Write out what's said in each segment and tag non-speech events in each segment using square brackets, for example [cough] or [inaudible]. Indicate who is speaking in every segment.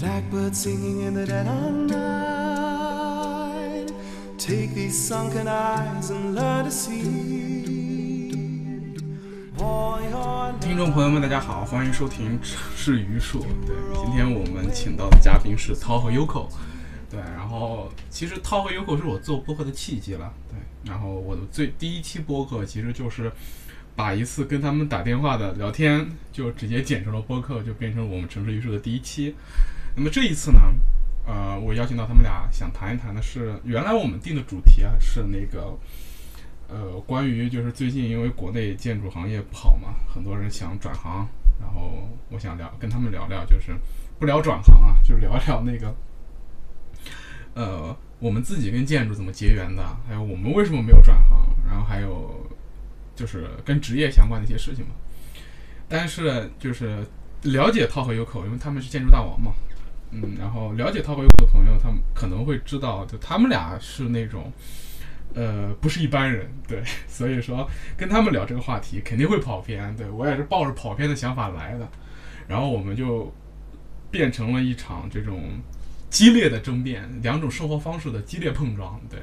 Speaker 1: Blackbird singing in the dead of night. Take these sunken eyes and learn to see. All your
Speaker 2: 听众朋友们，大家好，欢迎收听《城市榆树》。对，今天我们请到的嘉宾是涛和 Yoko。对，然后其实涛和 Yoko 是我做播客的契机了。对，然后我的最第一期播客其实就是把一次跟他们打电话的聊天，就直接剪成了播客，就变成我们《城市榆树》的第一期。那么这一次呢，呃，我邀请到他们俩，想谈一谈的是，原来我们定的主题啊是那个。呃，关于就是最近因为国内建筑行业不好嘛，很多人想转行，然后我想聊跟他们聊聊，就是不聊转行啊，就是聊聊那个，呃，我们自己跟建筑怎么结缘的，还有我们为什么没有转行，然后还有就是跟职业相关的一些事情嘛。但是就是了解套和有口因为他们是建筑大王嘛，嗯，然后了解涛和 Yoko 的朋友，他们可能会知道，就他们俩是那种。呃，不是一般人，对，[laughs] 所以说跟他们聊这个话题肯定会跑偏，对我也是抱着跑偏的想法来的，然后我们就变成了一场这种激烈的争辩，两种生活方式的激烈碰撞，对，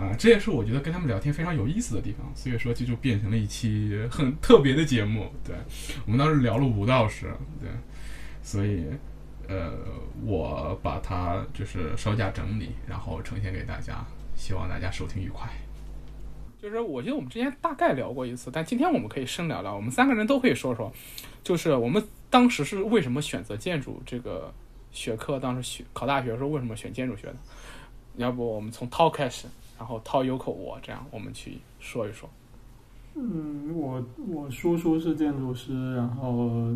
Speaker 2: 啊、这也是我觉得跟他们聊天非常有意思的地方，所以说这就变成了一期很特别的节目，对。我们当时聊了五个小时，对，所以呃，我把它就是稍加整理，然后呈现给大家。希望大家收听愉快。就是我觉得我们之前大概聊过一次，但今天我们可以深聊聊，我们三个人都可以说说，就是我们当时是为什么选择建筑这个学科，当时学考大学的时候为什么选建筑学的？要不我们从涛开始，然后涛、有口我这样，我们去说一说。
Speaker 3: 嗯，我我叔叔是建筑师，然后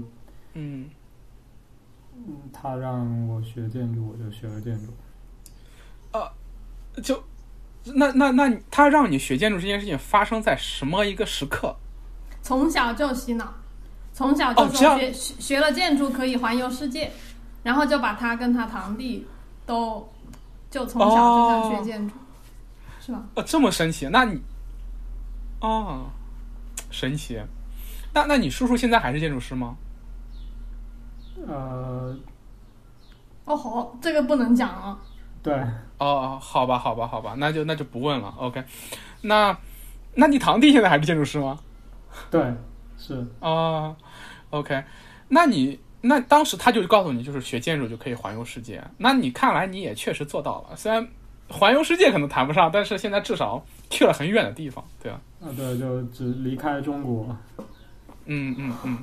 Speaker 2: 嗯，
Speaker 3: 嗯，他让我学建筑，我就学了建筑。
Speaker 2: 呃就那那那他让你学建筑这件事情发生在什么一个时刻？
Speaker 4: 从小就洗脑，从小就说学、学学了建筑可以环游世界，然后就把他跟他堂弟都就从小就想学建筑，是吧？
Speaker 2: 哦，这么神奇？那你，哦，神奇。那那你叔叔现在还是建筑师吗？
Speaker 3: 呃，
Speaker 4: 哦吼，这个不能讲啊。
Speaker 3: 对，
Speaker 2: 哦，好吧，好吧，好吧，那就那就不问了。OK，那那你堂弟现在还是建筑师吗？[laughs]
Speaker 3: 对，是，
Speaker 2: 哦，OK，那你那当时他就告诉你，就是学建筑就可以环游世界。那你看来你也确实做到了，虽然环游世界可能谈不上，但是现在至少去了很远的地方，对吧？
Speaker 3: 啊，对，就只离开中国。
Speaker 2: 嗯嗯嗯。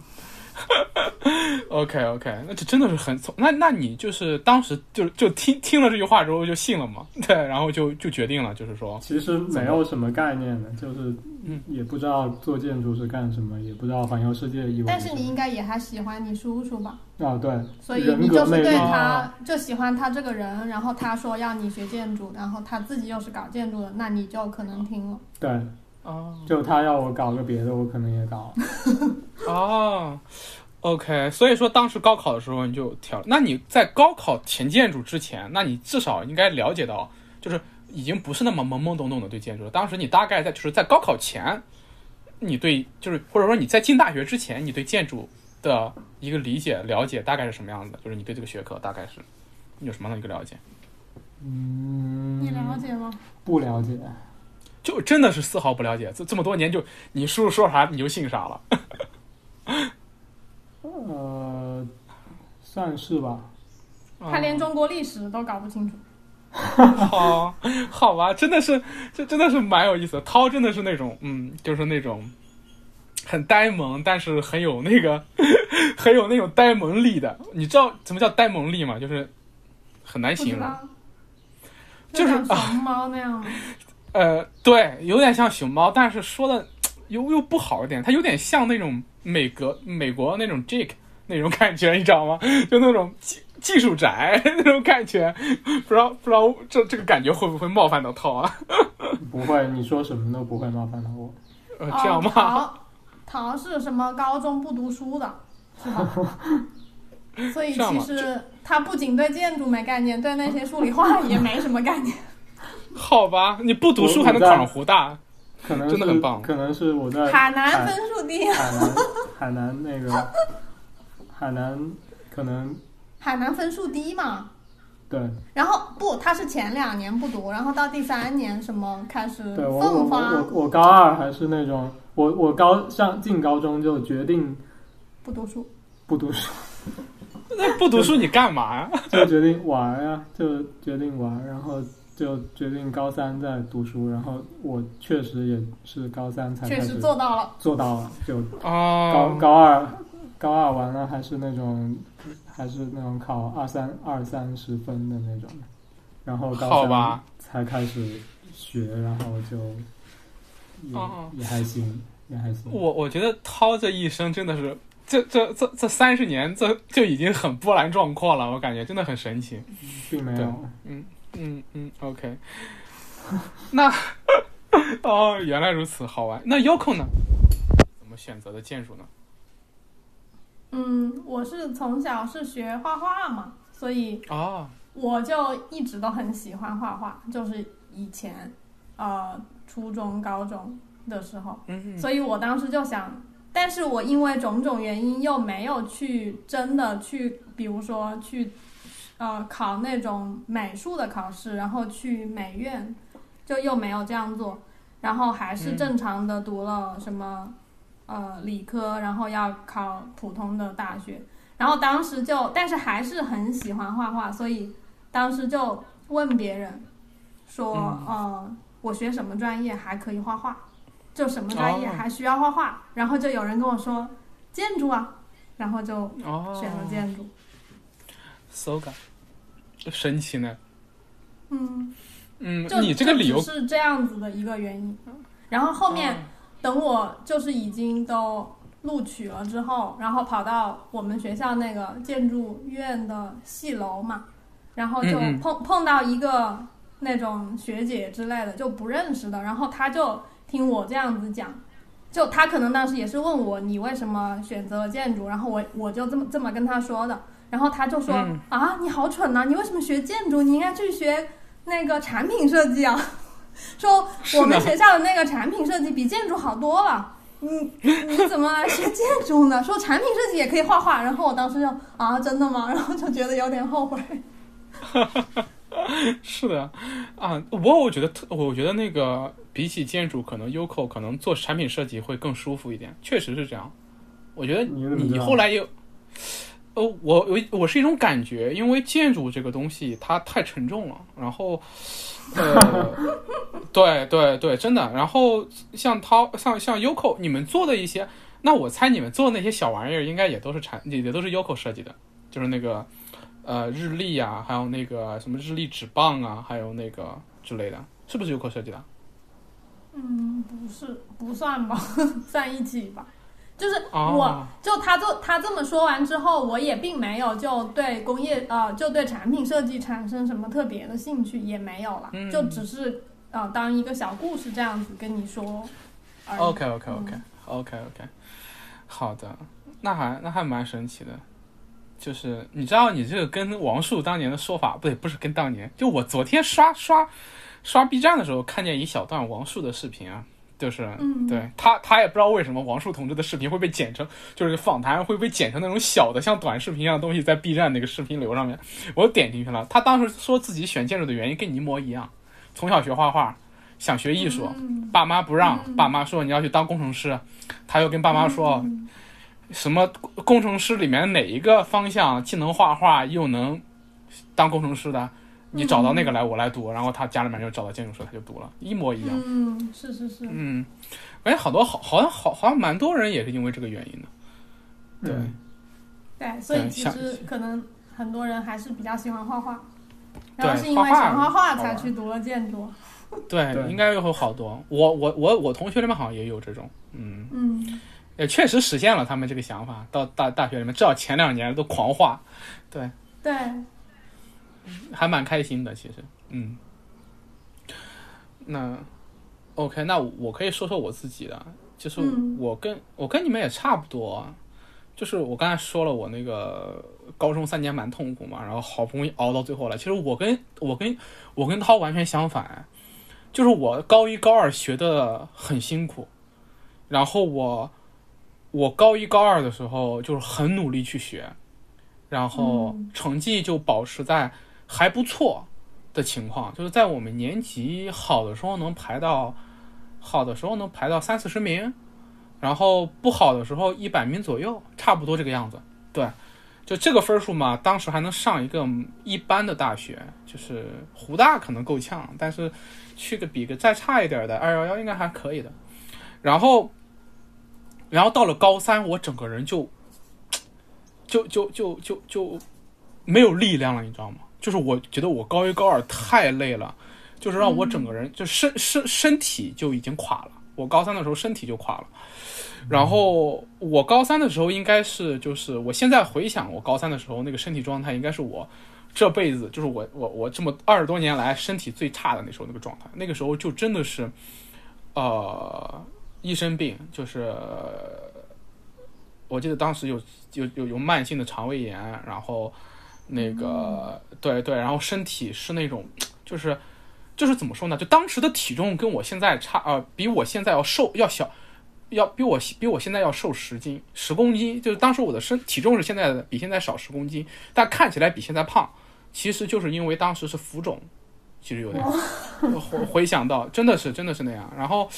Speaker 2: [laughs] OK OK，那这真的是很聪。那那你就是当时就就听听了这句话之后就信了嘛？对，然后就就决定了，就是说，
Speaker 3: 其实没有什么概念的，就是
Speaker 2: 嗯
Speaker 3: 也不知道做建筑是干什么，也不知道环游世界。
Speaker 4: 但是你应该也还喜欢你叔叔吧？
Speaker 3: 啊，对，
Speaker 4: 所以你就是对他就喜欢他这个人，然后他说要你学建筑，然后他自己又是搞建筑的，那你就可能听了。
Speaker 3: 对，
Speaker 2: 哦
Speaker 3: 就他要我搞个别的，我可能也搞。[laughs]
Speaker 2: 哦，OK，所以说当时高考的时候你就挑，那你在高考填建筑之前，那你至少应该了解到，就是已经不是那么懵懵懂懂的对建筑了。当时你大概在就是在高考前，你对就是或者说你在进大学之前，你对建筑的一个理解了解大概是什么样子的？就是你对这个学科大概是你有什么样的一个了解？
Speaker 3: 嗯，
Speaker 4: 你了解吗？
Speaker 3: 不了解。
Speaker 2: 就真的是丝毫不了解，这这么多年就你叔叔说啥你就信啥了。[laughs]
Speaker 3: 呃，算是吧。
Speaker 4: 他连中国历史都搞不清楚。[laughs]
Speaker 2: 好，好吧，真的是，这真的是蛮有意思的。涛真的是那种，嗯，就是那种很呆萌，但是很有那个 [laughs] 很有那种呆萌力的。你知道什么叫呆萌力吗？就是很难形容。就是
Speaker 4: 像熊猫那样吗？
Speaker 2: 呃，对，有点像熊猫，但是说的 [tsk] 又又不好一点，它有点像那种美格美国那种 Jake 那种感觉，[laughs] 你知道吗？就那种技技术宅 [laughs] 那种感觉，不知道不知道这这个感觉会不会冒犯到涛啊？[laughs]
Speaker 3: 不会，你说什么都不会冒犯到我。
Speaker 2: 呃，这样吗？
Speaker 4: 陶陶是什么高中不读书的，是吧？所以其实他不仅对建筑没概念，对那些数理化也没什么概念。
Speaker 2: 好吧，你不读书还能考上湖大，
Speaker 3: 可能
Speaker 2: 真的很棒
Speaker 3: 可能是我在
Speaker 4: 海南分数低，
Speaker 3: 海南海南那个海南可能
Speaker 4: 海南分数低嘛。
Speaker 3: 对
Speaker 4: 然后不，他是前两年不读，然后到第三年什么开始奋发
Speaker 3: 我我高二还是那种我我高上进高中就决定
Speaker 4: 不读书。
Speaker 3: 不读书，[laughs]
Speaker 2: 那不读书你干嘛呀？[laughs]
Speaker 3: 就决定玩呀，就决定玩，然后就决定高三再读书，然后我确实也是高三才
Speaker 4: 确实
Speaker 3: 开始
Speaker 4: 做到了。
Speaker 3: 做到了，就高
Speaker 2: 哦，
Speaker 3: 高二高二完了还是那种还是那种考二三二三十分的那种，然后高三
Speaker 2: 好吧，
Speaker 3: 才开始学，然后就也、
Speaker 2: 哦
Speaker 3: 也还行，也还行。
Speaker 2: 我我觉得涛这一生真的是，这这这这三十年，这就已经很波澜壮阔了，我感觉真的很神奇。
Speaker 3: 并没有，
Speaker 2: 嗯嗯嗯，OK，那哦，原来如此，好玩。那 Yoko 呢？怎么选择的建筑呢？
Speaker 4: 嗯，我是从小是学画画嘛，所以
Speaker 2: 哦，
Speaker 4: 我就一直都很喜欢画画，就是以前呃初中、高中的时候，
Speaker 2: 嗯
Speaker 4: 所以我当时就想，但是我因为种种原因又没有去真的去，比如说去呃考那种美术的考试，然后去美院，就又没有这样做，然后还是
Speaker 2: 嗯。
Speaker 4: 正常的读了什么、呃理科，然后要考普通的大学，然后当时就，但是还是很喜欢画画，所以当时就问别人说，
Speaker 2: 嗯。
Speaker 4: 呃，我学什么专业还可以画画，就什么专业
Speaker 2: 哦。
Speaker 4: 还需要画画，然后就有人跟我说建筑啊，然后就
Speaker 2: 哦，
Speaker 4: 选了建筑。
Speaker 2: 感，神奇呢。
Speaker 4: 嗯，
Speaker 2: 嗯，
Speaker 4: 就
Speaker 2: 你这个理由
Speaker 4: 是这样子的一个原因。然后后面、
Speaker 2: 哦
Speaker 4: 等我就是已经都录取了之后，然后跑到我们学校那个建筑院的戏楼嘛，然后就碰、碰到一个那种学姐之类的，就不认识的，然后他就听我这样子讲。就他可能当时也是问我你为什么选择了建筑，然后我我就这么这么跟他说的，然后他就说、
Speaker 2: 嗯
Speaker 4: 啊你好蠢呐、你为什么学建筑？你应该去学那个产品设计啊。[laughs] 说我们学校的那个产品设计比建筑好多了，你你怎么来学建筑呢？说产品设计也可以画画，然后我当时就啊真的吗？[laughs] 然后就觉得有点后悔。[laughs]
Speaker 2: 是的啊，我我觉得特，我觉得那个比起建筑，可能 Yoko 可能做产品设计会更舒服一点，确实是这样。我觉得你
Speaker 3: 你
Speaker 2: 后来有，呃，我我我是一种感觉，因为建筑这个东西它太沉重了，然后，呃，[laughs] 对对对，真的。然后像涛像像 Yoko 你们做的一些，那我猜你们做的那些小玩意儿，应该也都是产也也都是 Yoko 设计的，就是那个呃日历啊，还有那个什么日历纸棒啊，还有那个之类的，是不是 Yoko 设计的？
Speaker 4: 嗯，不是，不算吧，[laughs] 算一起吧。就是
Speaker 2: 哦
Speaker 4: 我，就他做他这么说完之后，我也并没有就对工业呃，就对产品设计产生什么特别的兴趣，也没有了，
Speaker 2: 嗯
Speaker 4: 就只是呃当一个小故事这样子跟你说。
Speaker 2: OK OK OK
Speaker 4: 嗯
Speaker 2: OK OK，好的，那还那还蛮神奇的。就是你知道，你这个跟王树当年的说法不对，不是跟当年，就我昨天刷刷刷 B 站的时候，看见一小段王树的视频啊，就是、
Speaker 4: 嗯。
Speaker 2: 对他他也不知道为什么王树同志的视频会被剪成，就是访谈会被剪成那种小的像短视频一样的东西，在 B 站那个视频流上面，我点进去了。他当时说自己选建筑的原因跟你一模一样，从小学画画，想学艺术，
Speaker 4: 嗯。
Speaker 2: 爸妈不让，
Speaker 4: 嗯。
Speaker 2: 爸妈说你要去当工程师，他又跟爸妈说、
Speaker 4: 嗯。
Speaker 2: 什么工程师里面哪一个方向既能画画又能当工程师的，你找到那个来我来读，然后他家里面就找到建筑师，他就读了，一模一样。
Speaker 4: 嗯，是是是，
Speaker 2: 嗯，感觉好多好好像好好像蛮多人也是因为这个原因的。对
Speaker 3: 嗯
Speaker 4: 对，所以其实可能很多人还是比较喜欢画画，然后是因为
Speaker 2: 画画
Speaker 4: 喜欢画画才去读了建筑。
Speaker 2: 对，
Speaker 3: 对
Speaker 2: 应该有好多。我我我我同学里面好像也有这种，嗯，
Speaker 4: 嗯，
Speaker 2: 也确实实现了他们这个想法。到大大学里面，至少前两年都狂画。
Speaker 4: 对对，
Speaker 2: 还蛮开心的，其实，嗯。那 OK，那我可以说说我自己的，就是
Speaker 4: 嗯
Speaker 2: 我跟、我跟你们也差不多啊，就是我刚才说了，我那个高中三年蛮痛苦嘛，然后好不容易熬到最后了。其实我跟我跟我跟涛完全相反，就是我高一高二学的很辛苦，然后我我高一高二的时候就是很努力去学，然后
Speaker 4: 嗯
Speaker 2: 成绩就保持在还不错的情况，就是在我们年级好的时候能排到好的时候能排到三四十名，然后不好的时候一百名左右，差不多这个样子。对，就这个分数嘛，当时还能上一个一般的大学，就是湖大可能够呛，但是去个比个再差一点的二幺幺应该还可以的。然后，然后到了高三，我整个人就就就就就就没有力量了，你知道吗？就是我觉得我高一高二太累了，就是让我整个人就身身身体就已经垮了。我高三的时候身体就垮了，然后我高三的时候应该是就是我现在回想我高三的时候那个身体状态，应该是我这辈子就是我我我这么二十多年来身体最差的那时候那个状态。那个时候就真的是，呃，一生病就是。我记得当时有有有有慢性的肠胃炎，然后那个、对对，然后身体是那种就是就是怎么说呢？就当时的体重跟我现在差呃，比我现在要瘦要小，要比我比我现在要瘦十斤十公斤。就是当时我的身体重是现在的比现在少十公斤，但看起来比现在胖，其实就是因为当时是浮肿，其实有点回回想到真的是真的是那样。然后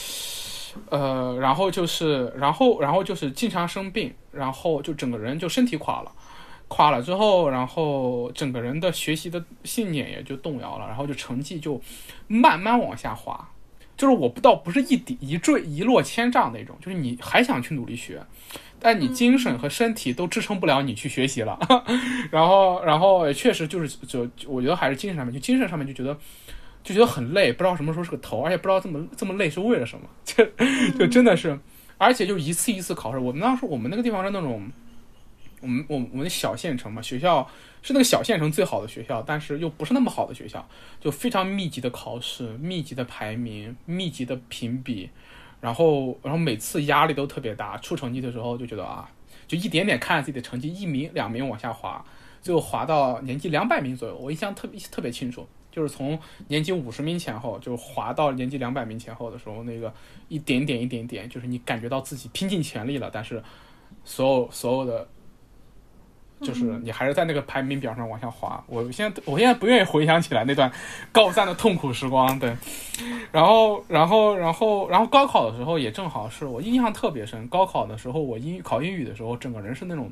Speaker 2: 呃，然后就是然后然后就是经常生病，然后就整个人就身体垮了。垮了之后，然后整个人的学习的信念也就动摇了，然后就成绩就慢慢往下滑。就是我不倒不是一底一坠一落千丈那种，就是你还想去努力学，但你精神和身体都支撑不了你去学习了。[laughs] 然后，然后也确实就是就我觉得还是精神上面，就精神上面就觉得就觉得很累，不知道什么时候是个头，而且不知道这么这么累是为了什么，[laughs] 就就真的是，而且就一次一次考试。我们当时我们那个地方是那种。我们我们我们小县城嘛，学校是那个小县城最好的学校，但是又不是那么好的学校，就非常密集的考试、密集的排名、密集的评比，然后然后每次压力都特别大，出成绩的时候就觉得啊，就一点点看自己的成绩一名两名往下滑，最后滑到年级两百名左右，我印象特别特别清楚，就是从年级五十名前后就滑到年级两百名前后的时候，那个一点点一点点，就是你感觉到自己拼尽全力了，但是所有所有的。就是你还是在那个排名表上往下滑。我现在我现在不愿意回想起来那段高三的痛苦时光。对，然后然后然后然后高考的时候也正好是我印象特别深。高考的时候我英语考英语的时候，整个人是那种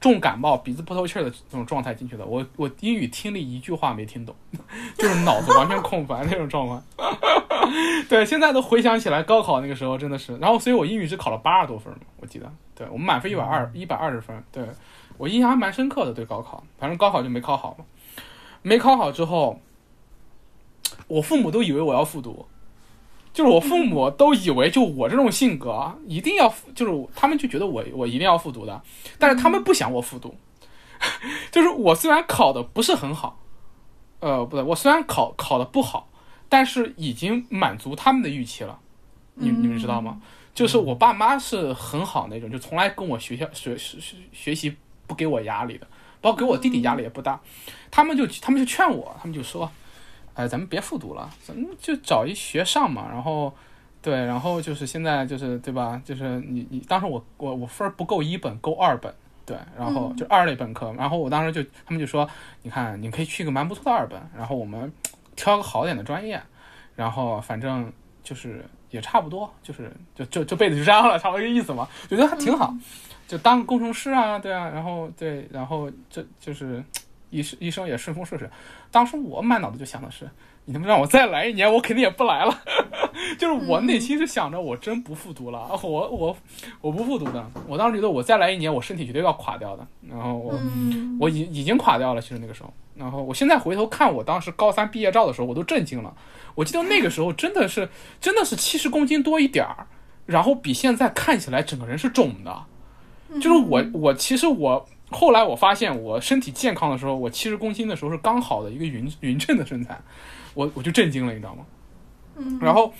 Speaker 2: 重感冒、鼻子不透气的那种状态进去的。我我英语听力一句话没听懂，[laughs] 就是脑子完全空白那种状况。[laughs] 对，现在都回想起来，高考那个时候真的是。然后，所以我英语只考了八十多分嘛，我记得。对我们满分一百二一百二十分。对。我印象还蛮深刻的，对高考，反正高考就没考好嘛。没考好之后，我父母都以为我要复读，就是我父母都以为就我这种性格一定要，就是他们就觉得我我一定要复读的，但是他们不想我复读，[laughs] 就是我虽然考的不是很好，呃，不对，我虽然考考的不好，但是已经满足他们的预期了。你你们知道吗？就是我爸妈是很好那种，就从来跟我学校学学学习。不给我压力的，包括给我弟弟压力也不大，他们就他们就劝我，他们就说，哎，咱们别复读了，咱们就找一学上嘛。然后，对，然后就是现在就是对吧？就是你你当时我我我分不够一本，够二本，对，然后就二类本科。然后我当时就他们就说，你看你可以去个蛮不错的二本，然后我们挑个好点的专业，然后反正就是也差不多，就是就就这辈子就这样了，差不多这个意思嘛，觉得还挺好。就当个工程师啊，对啊，然后对，然后这就是一生一生也顺风顺水。当时我满脑子就想的是，你他妈让我再来一年，我肯定也不来了。[laughs] 就是我内心是想着，我真不复读了，我我我不复读的。我当时觉得我再来一年，我身体绝对要垮掉的。然后我、
Speaker 4: 嗯
Speaker 2: 我已已经垮掉了，其实那个时候。然后我现在回头看我当时高三毕业照的时候，我都震惊了。我记得那个时候真的是真的是七十公斤多一点儿，然后比现在看起来整个人是肿的。就是我，我其实我后来我发现我身体健康的时候，我七十公斤的时候是刚好的一个匀匀称的身材，我我就震惊了，你知道吗？
Speaker 4: 嗯，
Speaker 2: 然后，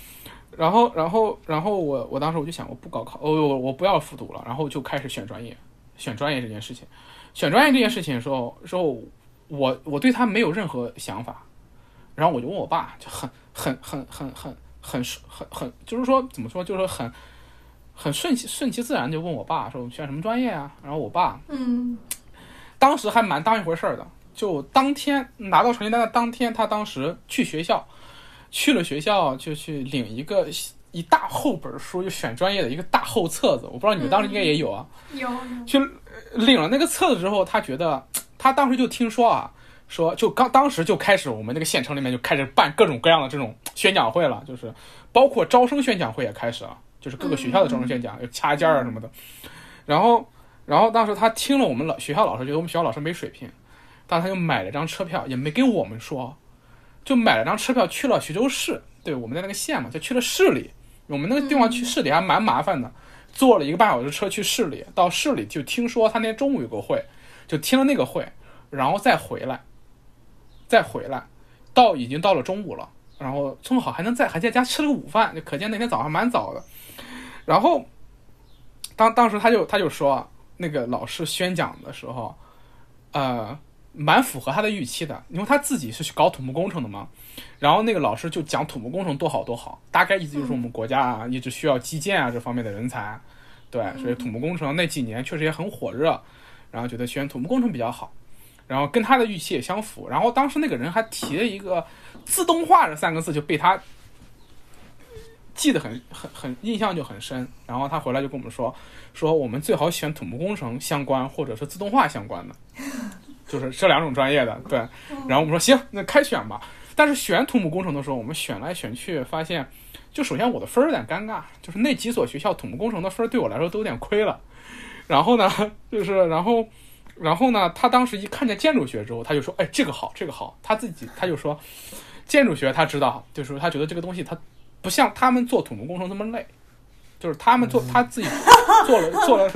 Speaker 2: 然后，然后，然后我我当时我就想，我不高考，我我我不要复读了，然后就开始选专业，选专业这件事情，选专业这件事情的时候，时候我我对他没有任何想法，然后我就问我爸，就很很很很很很很很，就是说怎么说，就是说很很顺其顺其自然就问我爸说我们选什么专业啊，然后我爸
Speaker 4: 嗯。
Speaker 2: 当时还蛮当一回事儿的，就当天拿到成绩单的当天，他当时去学校，去了学校就去领一个一大厚本书，就选专业的一个大厚册子，我不知道你们当时应该也有啊。
Speaker 4: 有有。
Speaker 2: 去呃领了那个册子之后，他觉得他当时就听说啊，说就刚当时就开始我们那个县城里面就开始办各种各样的这种宣讲会了，就是包括招生宣讲会也开始了，就是各个学校的招生宣讲，有掐尖儿啊什么的。然后，然后当时他听了我们老学校老师觉得我们学校老师没水平，但他就买了张车票，也没跟我们说，就买了张车票去了徐州市，对，我们在那个县嘛，就去了市里。我们那个地方去市里还蛮麻烦的，坐了一个半小时车去市里，到市里就听说他那天中午有个会，就听了那个会，然后再回来，再回来，到已经到了中午了，然后正好还能在还在家吃了个午饭，就可见那天早上蛮早的。然后当当时他就他就说，那个老师宣讲的时候，呃，蛮符合他的预期的，因为他自己是搞土木工程的嘛。然后那个老师就讲土木工程多好多好，大概意思就是我们国家啊一直需要基建啊这方面的人才，对，所以土木工程那几年确实也很火热，然后觉得选土木工程比较好，然后跟他的预期也相符。然后当时那个人还提了一个自动化这三个字，就被他记得很很很印象就很深。然后他回来就跟我们说，说我们最好选土木工程相关或者是自动化相关的，[laughs] 就是这两种专业的。对，然后我们说行，那开选吧。但是选土木工程的时候，我们选来选去，发现就首先我的分儿有点尴尬，就是那几所学校土木工程的分儿对我来说都有点亏了。然后呢，[laughs] 就是然后然后呢，他当时一看见建筑学之后，他就说：“哎，这个好，这个好。”他自己他就说，建筑学他知道，就是他觉得这个东西他不像他们做土木工程这么累，就是他们做他自己做了做了。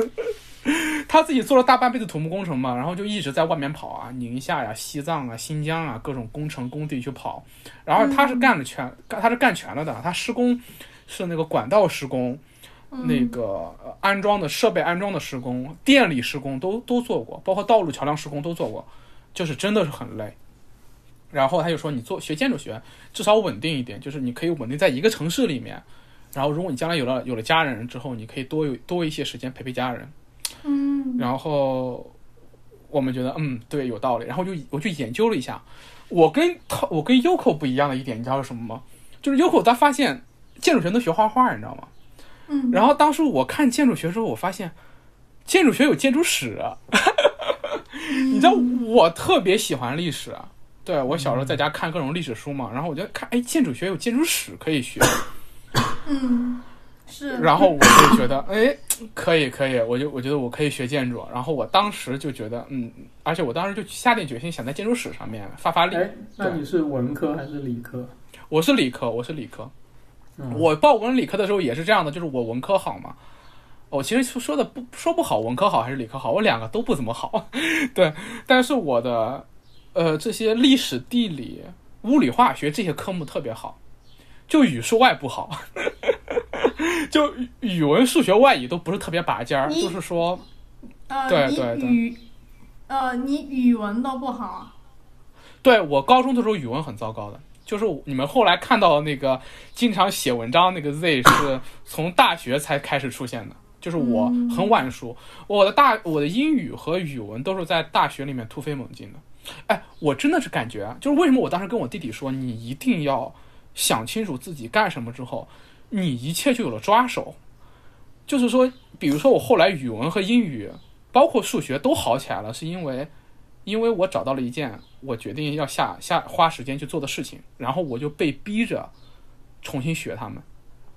Speaker 2: [laughs] 他自己做了大半辈子土木工程嘛，然后就一直在外面跑啊，宁夏呀、西藏啊、新疆啊各种工程工地去跑，然后他是干了全，他是干全了的。他施工是那个管道施工，那个呃安装的设备安装的施工、电力施工都都做过，包括道路桥梁施工都做过，就是真的是很累。然后他就说，你做学建筑学至少稳定一点，就是你可以稳定在一个城市里面。然后如果你将来有了有了家人之后，你可以多有多一些时间陪陪家人。
Speaker 4: 嗯
Speaker 2: 然后我们觉得，嗯，对，有道理。然后就我去研究了一下，我跟他，我跟 Yoko 不一样的一点，你知道是什么吗？就是 Yoko 他发现建筑学能学画画，你知道吗？
Speaker 4: 嗯，
Speaker 2: 然后当时我看建筑学的时候，我发现建筑学有建筑史，啊 [laughs] 你知道我特别喜欢历史，啊对我小时候在家看各种历史书嘛，然后我就看，哎，建筑学有建筑史可以学，[coughs]
Speaker 4: 嗯是，
Speaker 2: 然后我就觉得，哎，可以可以，我就我觉得我可以学建筑。然后我当时就觉得，嗯，而且我当时就下定决心想在建筑史上面发发力。
Speaker 3: 哎，那你是文科还是理科？
Speaker 2: 我是理科，我是理科。
Speaker 3: 嗯
Speaker 2: 我报文理科的时候也是这样的，就是我文科好嘛。我其实说的不说不好，文科好还是理科好，我两个都不怎么好。[laughs] 对，但是我的呃这些历史、地理、物理、化学这些科目特别好，就语数外不好。[laughs] 就语语文、数学、外语都不是特别拔尖儿，就是说，
Speaker 4: 呃，你
Speaker 2: 对对对
Speaker 4: 你语文都不好啊，
Speaker 2: 对我高中的时候语文很糟糕的，就是你们后来看到的那个经常写文章那个 Z [laughs] 是从大学才开始出现的，就是我很晚熟，我的大我的英语和语文都是在大学里面突飞猛进的。哎，我真的是感觉啊，就是为什么我当时跟我弟弟说，你一定要想清楚自己干什么之后，你一切就有了抓手。就是说，比如说我后来语文和英语，包括数学都好起来了，是因为因为我找到了一件我决定要下下花时间去做的事情，然后我就被逼着重新学它们。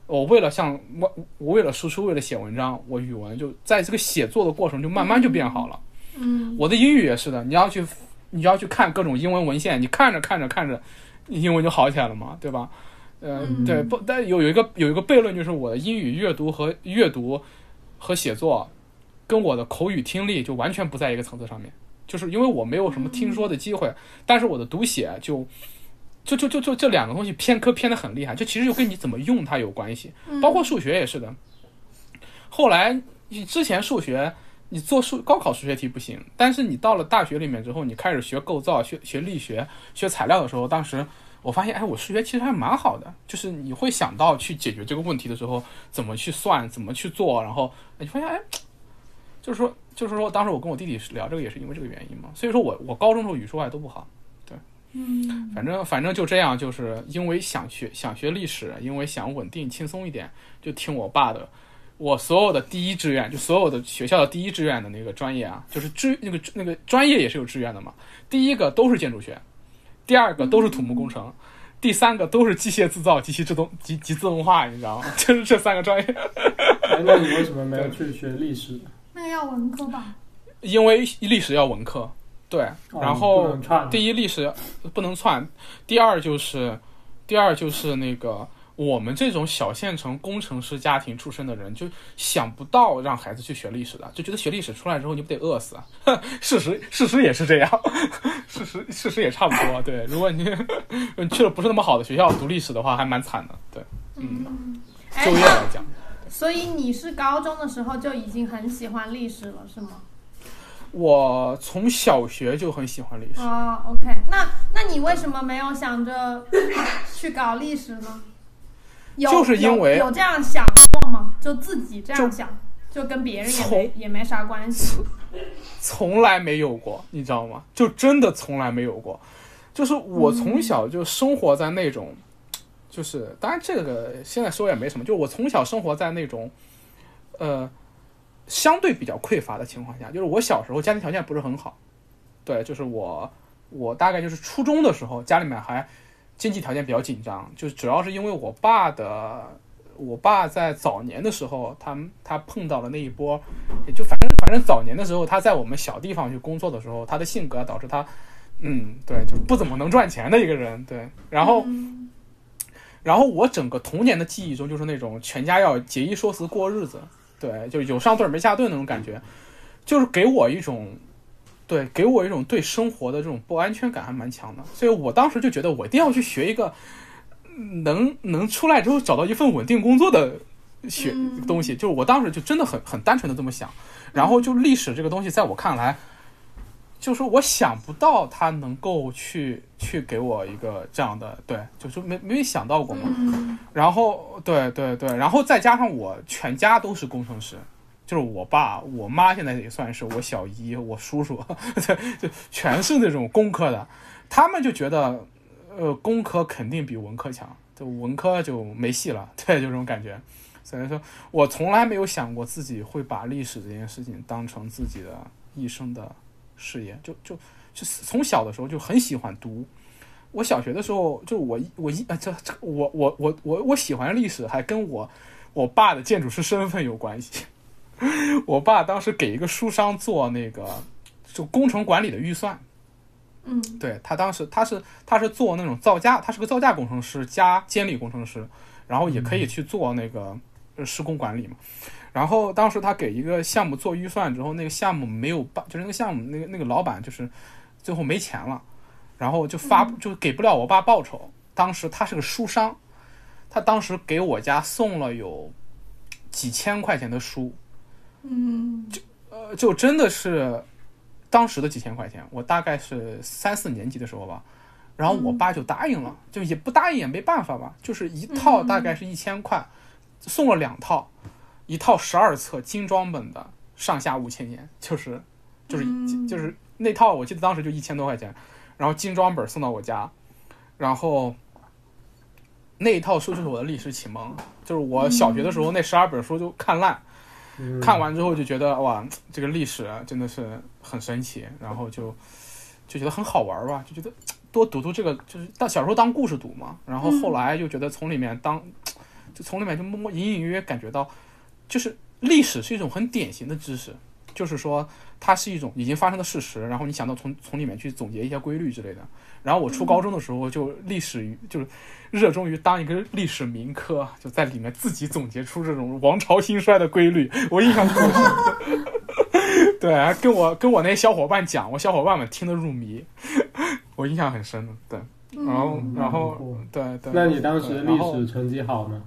Speaker 2: 我为了像我我为了输出，为了写文章，我语文就在这个写作的过程就慢慢就变好了。
Speaker 4: 嗯
Speaker 2: 我的英语也是的，你要去你要去看各种英文文献，你看着看着看着，你英文就好起来了嘛，对吧？呃，
Speaker 4: 嗯
Speaker 2: 对，不，但有有一个有一个悖论，就是我的英语阅读和阅读和写作跟我的口语听力就完全不在一个层次上面，就是因为我没有什么听说的机会，但是我的读写就。就就就就这两个东西偏科偏的很厉害，就其实就跟你怎么用它有关系，包括数学也是的。后来你之前数学你做数高考数学题不行，但是你到了大学里面之后，你开始学构造、学学力学、学材料的时候，当时我发现，哎，我数学其实还蛮好的，就是你会想到去解决这个问题的时候，怎么去算，怎么去做，然后你发现，哎，就是说，就是说，当时我跟我弟弟聊这个也是因为这个原因嘛。所以说我我高中时候语数外都不好。
Speaker 4: 嗯，
Speaker 2: 反正反正就这样，就是因为想学想学历史，因为想稳定轻松一点，就听我爸的。我所有的第一志愿，就所有的学校的第一志愿的那个专业啊，就是志那个那个专业也是有志愿的嘛。第一个都是建筑学，第二个都是土木工程，第三个都是机械制造、及其自动、及及自动化，你知道吗？[laughs] 就是这三个专业。
Speaker 3: 哎，那你为什么没有去学历史？
Speaker 4: 那要文科吧？
Speaker 2: 因为历史要文科。对，然后第一历史不能窜，第二就是，第二就是那个我们这种小县城工程师家庭出身的人，就想不到让孩子去学历史的，就觉得学历史出来之后你不得饿死啊？[laughs] 事实事实也是这样，[laughs] 事实事实也差不多。对，如果你你去了不是那么好的学校读历史的话，还蛮惨的。对，
Speaker 4: 嗯，哎
Speaker 2: 就业来讲。
Speaker 4: 所以你是高中的时候就已经很喜欢历史了，是吗？
Speaker 2: 我从小学就很喜欢历史，
Speaker 4: 哦，OK，那那你为什么没有想着去搞历史呢？有
Speaker 2: 就是因为
Speaker 4: 有有这样想过吗？就自己这样想，就跟别人也没也没啥关系。[laughs]
Speaker 2: 从来没有过，你知道吗？就真的从来没有过。就是我从小就生活在那种，就是当然这个现在说也没什么，就是我从小生活在那种，呃，相对比较匮乏的情况下。就是我小时候家庭条件不是很好，对，就是我我大概就是初中的时候，家里面还经济条件比较紧张，就是主要是因为我爸的。我爸在早年的时候，他他碰到了那一波，也就反正反正早年的时候，他在我们小地方去工作的时候，他的性格导致他，嗯，对，就不怎么能赚钱的一个人，对。然后，然后我整个童年的记忆中就是那种全家要节衣缩食过日子，对，就有上顿没下顿那种感觉，就是给我一种，对，给我一种对生活的这种不安全感还蛮强的，所以我当时就觉得我一定要去学一个能能出来之后找到一份稳定工作的学
Speaker 4: 嗯
Speaker 2: 东西，就是我当时就真的很很单纯的这么想，然后就历史这个东西在我看来。就是我想不到他能够去去给我一个这样的，对，就是没没想到过嘛。
Speaker 4: 嗯
Speaker 2: 然后对对对，然后再加上我全家都是工程师，就是我爸、我妈现在也算是我小姨、我叔叔，对，[laughs] 就全是那种工科的，他们就觉得，呃，工科肯定比文科强，就文科就没戏了，[laughs] 对，就这种感觉。所以说我从来没有想过自己会把历史这件事情当成自己的一生的事业，就就就从小的时候就很喜欢读。我小学的时候，就我一我一啊，这这我我我我我喜欢历史，还跟我我爸的建筑师身份有关系。[laughs] 我爸当时给一个书商做那个就工程管理的预算，
Speaker 4: 嗯
Speaker 2: 对他当时他是他是做那种造价，他是个造价工程师加监理工程师，然后也可以去做那个呃施工管理嘛。然后当时他给一个项目做预算之后，那个项目没有办，就是那个项目那个那个老板就是最后没钱了，然后就发就给不了我爸报酬。当时他是个书商，他当时给我家送了有几千块钱的书，
Speaker 4: 嗯。
Speaker 2: 呃，就真的是当时的几千块钱，我大概是三四年级的时候吧，然后我爸就答应了，就也不答应也没办法吧，就是一套大概是一千块，送了两套，一套十二册精装本的，上下五千年，就是就是
Speaker 4: 嗯
Speaker 2: 就是那套我记得当时就一千多块钱，然后精装本送到我家，然后那一套书就是我的历史启蒙，就是我小学的时候那十二本书就看烂。
Speaker 3: 嗯
Speaker 2: 看完之后就觉得哇，这个历史啊真的是很神奇，然后就就觉得很好玩吧，就觉得多读读这个，就是当小时候当故事读嘛，然后后来就觉得从里面当，就从里面就默默隐隐约约感觉到，就是历史是一种很典型的知识，就是说它是一种已经发生的事实，然后你想到从从里面去总结一些规律之类的。然后我初高中的时候就历史就是热衷于当一个历史名科，就在里面自己总结出这种王朝兴衰的规律，我印象特别深。[laughs] 对，跟我跟我那些小伙伴讲，我小伙伴们听得入迷，我印象很深的。对，然后
Speaker 3: 嗯
Speaker 2: 然后对对。
Speaker 3: 那你当时历史成绩好吗？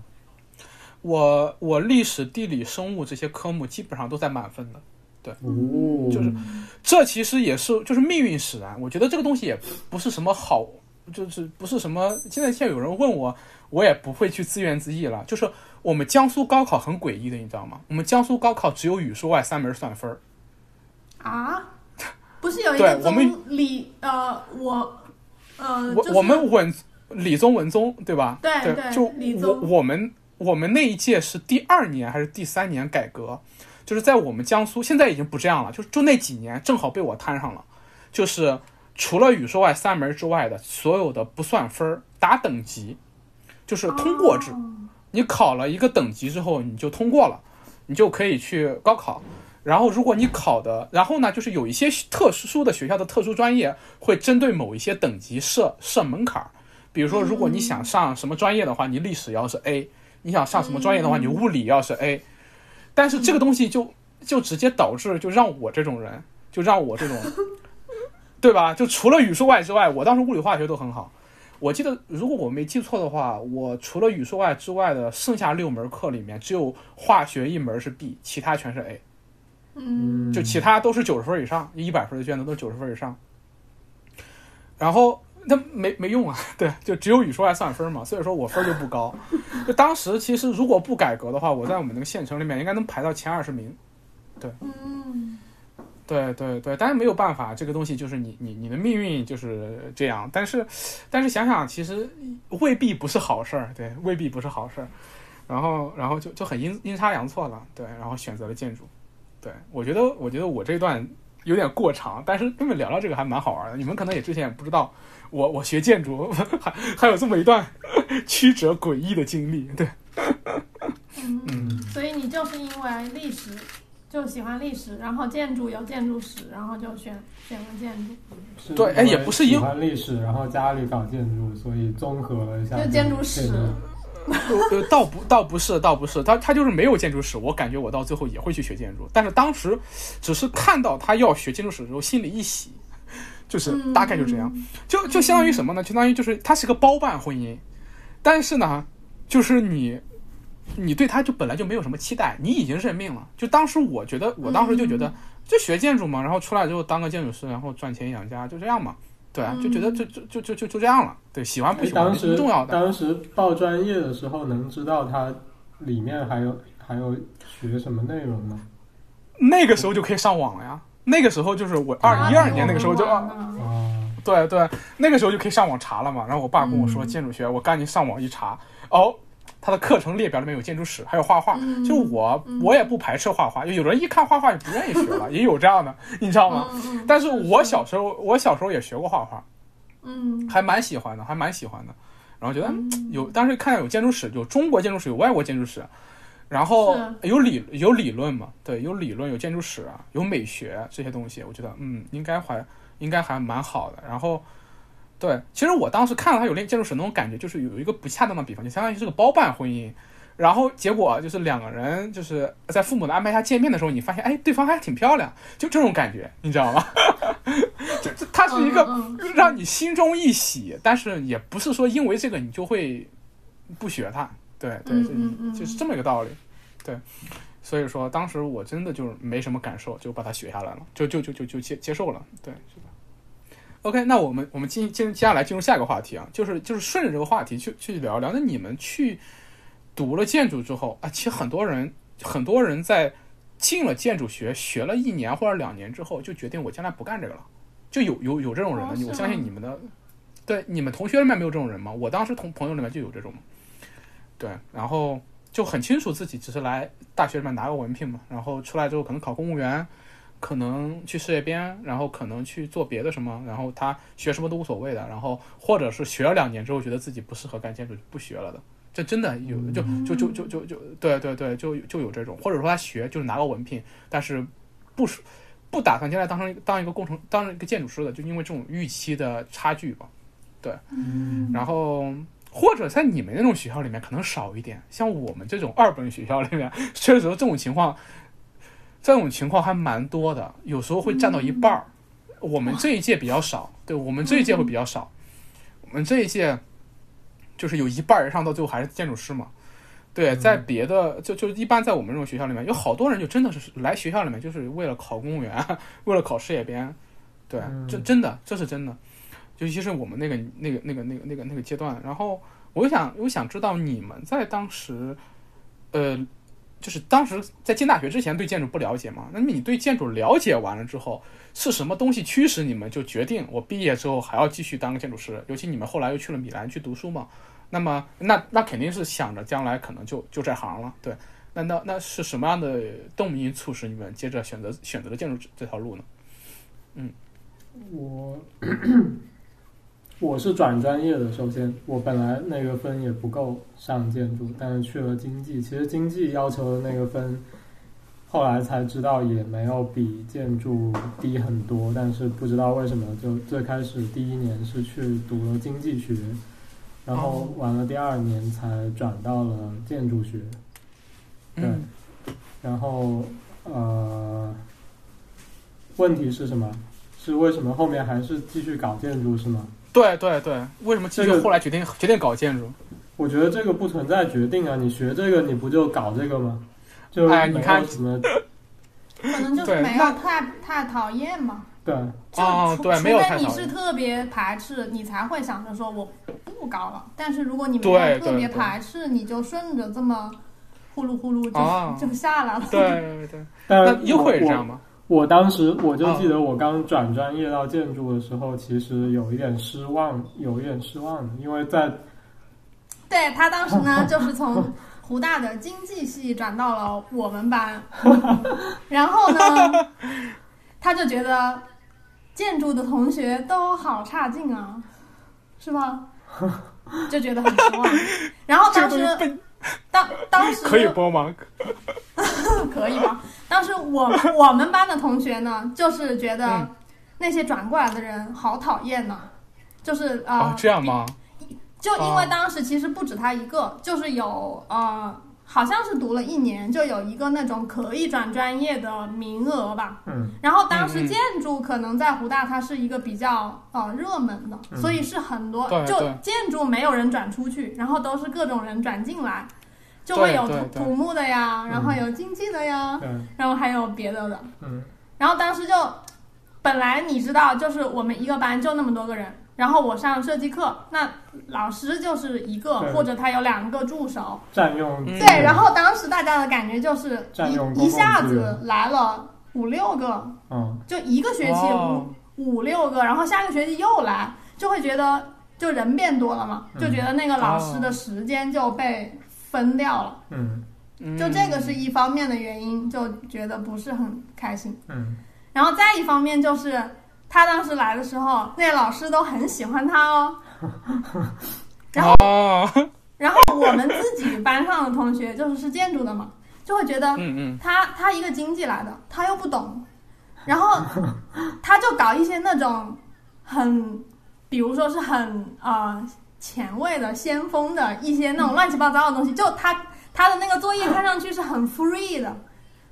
Speaker 2: 我我历史、地理、生物这些科目基本上都在满分的。
Speaker 3: 哦，
Speaker 2: 就是这其实也是就是命运使然。我觉得这个东西也不是什么好，就是不是什么。现在现在有人问我，我也不会去自怨自艾了。就是我们江苏高考很诡异的，你知道吗？我们江苏高考只有语数外三门算分儿。
Speaker 4: 啊，不是有一个
Speaker 2: 对我们
Speaker 4: 中理呃，我呃，就是
Speaker 2: 我我们文理综文综对吧？
Speaker 4: 对
Speaker 2: 对，就我
Speaker 4: 理综
Speaker 2: 我们我们那一届是第二年还是第三年改革，就是在我们江苏现在已经不这样了，就就那几年正好被我摊上了，就是除了语数外三门之外的所有的不算分儿打等级，就是通过制。
Speaker 4: 哦
Speaker 2: 你考了一个等级之后，你就通过了，你就可以去高考。然后，如果你考的，然后呢，就是有一些特殊的学校的特殊专业会针对某一些等级设设门槛儿。比如说，如果你想上什么专业的话，你历史要是 A；你想上什么专业的话，你物理要是 A。但是这个东西就就直接导致，就让我这种人，就让我这种，[laughs] 对吧？就除了语数外之外，我当时物理化学都很好。我记得，如果我没记错的话，我除了语数外之外的剩下六门课里面，只有化学一门是 B，其他全是 A，
Speaker 4: 嗯
Speaker 2: 就其他都是九十分以上，一百分的卷子都是九十分以上。然后那没没用啊，对，就只有语数外算分嘛，所以说我分就不高。就当时其实如果不改革的话，我在我们那个县城里面应该能排到前二十名。
Speaker 4: 对嗯
Speaker 2: 对对对，但是没有办法，这个东西就是你你你的命运就是这样。但是，但是想想，其实未必不是好事儿，对，未必不是好事儿。然后，然后就就很阴阴差阳错了，对，然后选择了建筑。对我觉得，我觉得我这段有点过长，但是跟你们聊聊这个还蛮好玩的。你们可能也之前也不知道，我我学建筑 [laughs] 还还有这么一段曲折诡异的经历，对，
Speaker 4: 嗯，所以你就是因为历史就喜欢历史，然后建筑有建筑史，然后就选选了建筑，
Speaker 3: 是
Speaker 2: 对哎也不是因为
Speaker 3: 喜欢历史，然后家里搞建筑，所以综合了一下
Speaker 4: 就建筑史 [laughs]
Speaker 2: 呃，倒不，倒不是，倒不是，他他就是没有建筑史，我感觉我到最后也会去学建筑，但是当时只是看到他要学建筑史的时候，心里一喜，就是大概就这样，就就相当于什么呢？相当于就是他是个包办婚姻，但是呢，就是你你对他就本来就没有什么期待，你已经认命了。就当时我觉得，我当时就觉得，就学建筑嘛，然后出来之后当个建筑师，然后赚钱养家，就这样嘛。对啊，就觉得就就就就就就这样了。对，喜欢不喜欢没什
Speaker 3: 当时
Speaker 2: 么重要的。
Speaker 3: 当时报专业的时候，能知道它里面还有还有学什么内容吗？
Speaker 2: 那个时候就可以上网了呀。那个时候就是我二一二年那个时候就，对对，那个时候就可以上网查了嘛。然后我爸跟我说
Speaker 4: 嗯
Speaker 2: 建筑学，我赶紧上网一查，哦，他的课程列表里面有建筑史，还有画画。
Speaker 4: 嗯
Speaker 2: 就我我也不排斥画画，有人一看画画就不愿意学了，[laughs] 也有这样的，[laughs] 你知道吗？
Speaker 4: 嗯
Speaker 2: 但是我小时候，我小时候也学过画画，
Speaker 4: 嗯
Speaker 2: 还蛮喜欢的，还蛮喜欢的。然后觉得嗯有，当时看到有建筑史，有中国建筑史，有外国建筑史，然后有理有理论嘛，对，有理论，有建筑史，啊有美学这些东西，我觉得嗯，应该还应该还蛮好的。然后，对，其实我当时看到他有练建筑史那种感觉，就是有一个不恰当的比方，就相当于是个包办婚姻。然后结果就是两个人就是在父母的安排下见面的时候，你发现哎，对方还挺漂亮，就这种感觉，你知道吗？[laughs] 就就它是一个让你心中一喜，但是也不是说因为这个你就会不学他，对对，
Speaker 4: 嗯
Speaker 2: 就就是这么一个道理，对。所以说，当时我真的就是没什么感受，就把它学下来了，就就就就就接接受了，对。OK，那我们我们进进接下来进入下一个话题啊，就是就是顺着这个话题去去聊聊。那你们去读了建筑之后啊，其实很多人很多人在进了建筑学学了一年或者两年之后，就决定我将来不干这个了，就有有有这种人的。我相信你们的，对你们同学里面没有这种人吗？我当时同朋友里面就有这种，对，然后就很清楚自己只是来大学里面拿个文凭嘛，然后出来之后可能考公务员。可能去事业编，然后可能去做别的什么，然后他学什么都无所谓的，然后或者是学了两年之后觉得自己不适合干建筑就不学了的，这真的有，就就就就就就对对对，就就有这种，或者说他学就是拿个文凭，但是不是不打算将来当成当一个工程当一个建筑师的，就因为这种预期的差距吧，对，然后。或者在你们那种学校里面可能少一点，像我们这种二本学校里面，确实这种情况这种情况还蛮多的，有时候会占到一半儿。我们这一届比较少，对我们这一届会比较少。我们这一届就是有一半儿以上到最后还是建筑师嘛。对，在别的就就一般在我们这种学校里面，有好多人就真的是来学校里面就是为了考公务员，[laughs] 为了考事业编。对，这真的这是真的。尤其是我们那个那个那个那个那个那个阶段，然后我想我想知道你们在当时，呃，就是当时在进大学之前对建筑不了解嘛？那么你对建筑了解完了之后，是什么东西驱使你们就决定我毕业之后还要继续当个建筑师？尤其你们后来又去了米兰去读书嘛？那么那那肯定是想着将来可能就就这行了，对？那那那是什么样的动因促使你们接着选择选择了建筑这条路呢？
Speaker 3: 嗯我我是转专业的，首先我本来那个分也不够上建筑，但是去了经济，其实经济要求的那个分，后来才知道也没有比建筑低很多，但是不知道为什么就最开始第一年是去读了经济学，然后完了第二年才转到了建筑学，对，
Speaker 2: 嗯
Speaker 3: 然后呃，问题是什么？是为什么后面还是继续搞建筑是吗？
Speaker 2: 对对对，为什么继续
Speaker 3: 这个
Speaker 2: 后来决定决定搞建筑？
Speaker 3: 我觉得这个不存在决定啊，你学这个你不就搞这个吗？就
Speaker 2: 哎你看
Speaker 3: 什么
Speaker 4: 可能就是没有太太讨厌嘛。
Speaker 3: 对，
Speaker 4: 就
Speaker 2: 对没有
Speaker 4: 除非你
Speaker 2: 太讨厌
Speaker 4: 是特别排斥，你才会想着说我不搞了。但是如果你没有特别排斥，你就顺着这么呼噜呼噜就、
Speaker 2: 哦
Speaker 4: 就下来了。
Speaker 2: 对对对，
Speaker 3: 但
Speaker 2: 那优惠也这样吗？
Speaker 3: 我当时我就记得我刚转专业到建筑的时候，其实有一点失望，有一点失望的，因为在
Speaker 4: 对他当时呢，就是从湖大的经济系转到了我们班，[laughs] 然后呢，他就觉得建筑的同学都好差劲啊，是吧？就觉得很失望。然后当时 [laughs] 当当时
Speaker 2: 可以播吗？[laughs]
Speaker 4: 可以吗？当时我我们班的同学呢，就是觉得
Speaker 2: 嗯
Speaker 4: 那些转过来的人好讨厌呢、就是呃，
Speaker 2: 哦，这样吗？
Speaker 4: 就因为
Speaker 2: 哦
Speaker 4: 当时其实不止他一个，就是有呃，好像是读了一年，就有一个那种可以转专业的名额吧。
Speaker 3: 嗯。
Speaker 4: 然后当时建筑可能在湖大它是一个比较呃热门的，
Speaker 3: 嗯。
Speaker 4: 所以是很多就建筑没有人转出去，然后都是各种人转进来，就会有土土木的呀，然后
Speaker 3: 嗯
Speaker 4: 有经济的呀，
Speaker 3: 对
Speaker 4: 然后还有别的的。
Speaker 3: 嗯。
Speaker 4: 然后当时就，本来你知道，就是我们一个班就那么多个人，然后我上设计课，那老师就是一个或者他有两个助手，
Speaker 3: 占用
Speaker 4: 对。然后当时大家的感觉就是
Speaker 3: 占用
Speaker 4: 一一下子来了五六个，
Speaker 3: 嗯。
Speaker 4: 就一个学期
Speaker 2: 哦。
Speaker 4: 五五六个，然后下个学期又来，就会觉得就人变多了嘛，
Speaker 3: 嗯。
Speaker 4: 就觉得那个老师的时间就被分掉了，
Speaker 3: 嗯。
Speaker 2: 嗯。
Speaker 4: 就这个是一方面的原因，就觉得不是很开心。
Speaker 3: 嗯。
Speaker 4: 然后再一方面就是，他当时来的时候，那些老师都很喜欢他哦。[laughs] 然后，
Speaker 2: 哦，[laughs]
Speaker 4: 然后我们自己班上的同学就是是建筑的嘛，就会觉得
Speaker 2: 嗯嗯，
Speaker 4: 他他一个经济来的，他又不懂，然后他就搞一些那种很，比如说是很呃前卫的、先锋的一些那种乱七八糟的东西，就他他的那个作业看上去是很 free 的。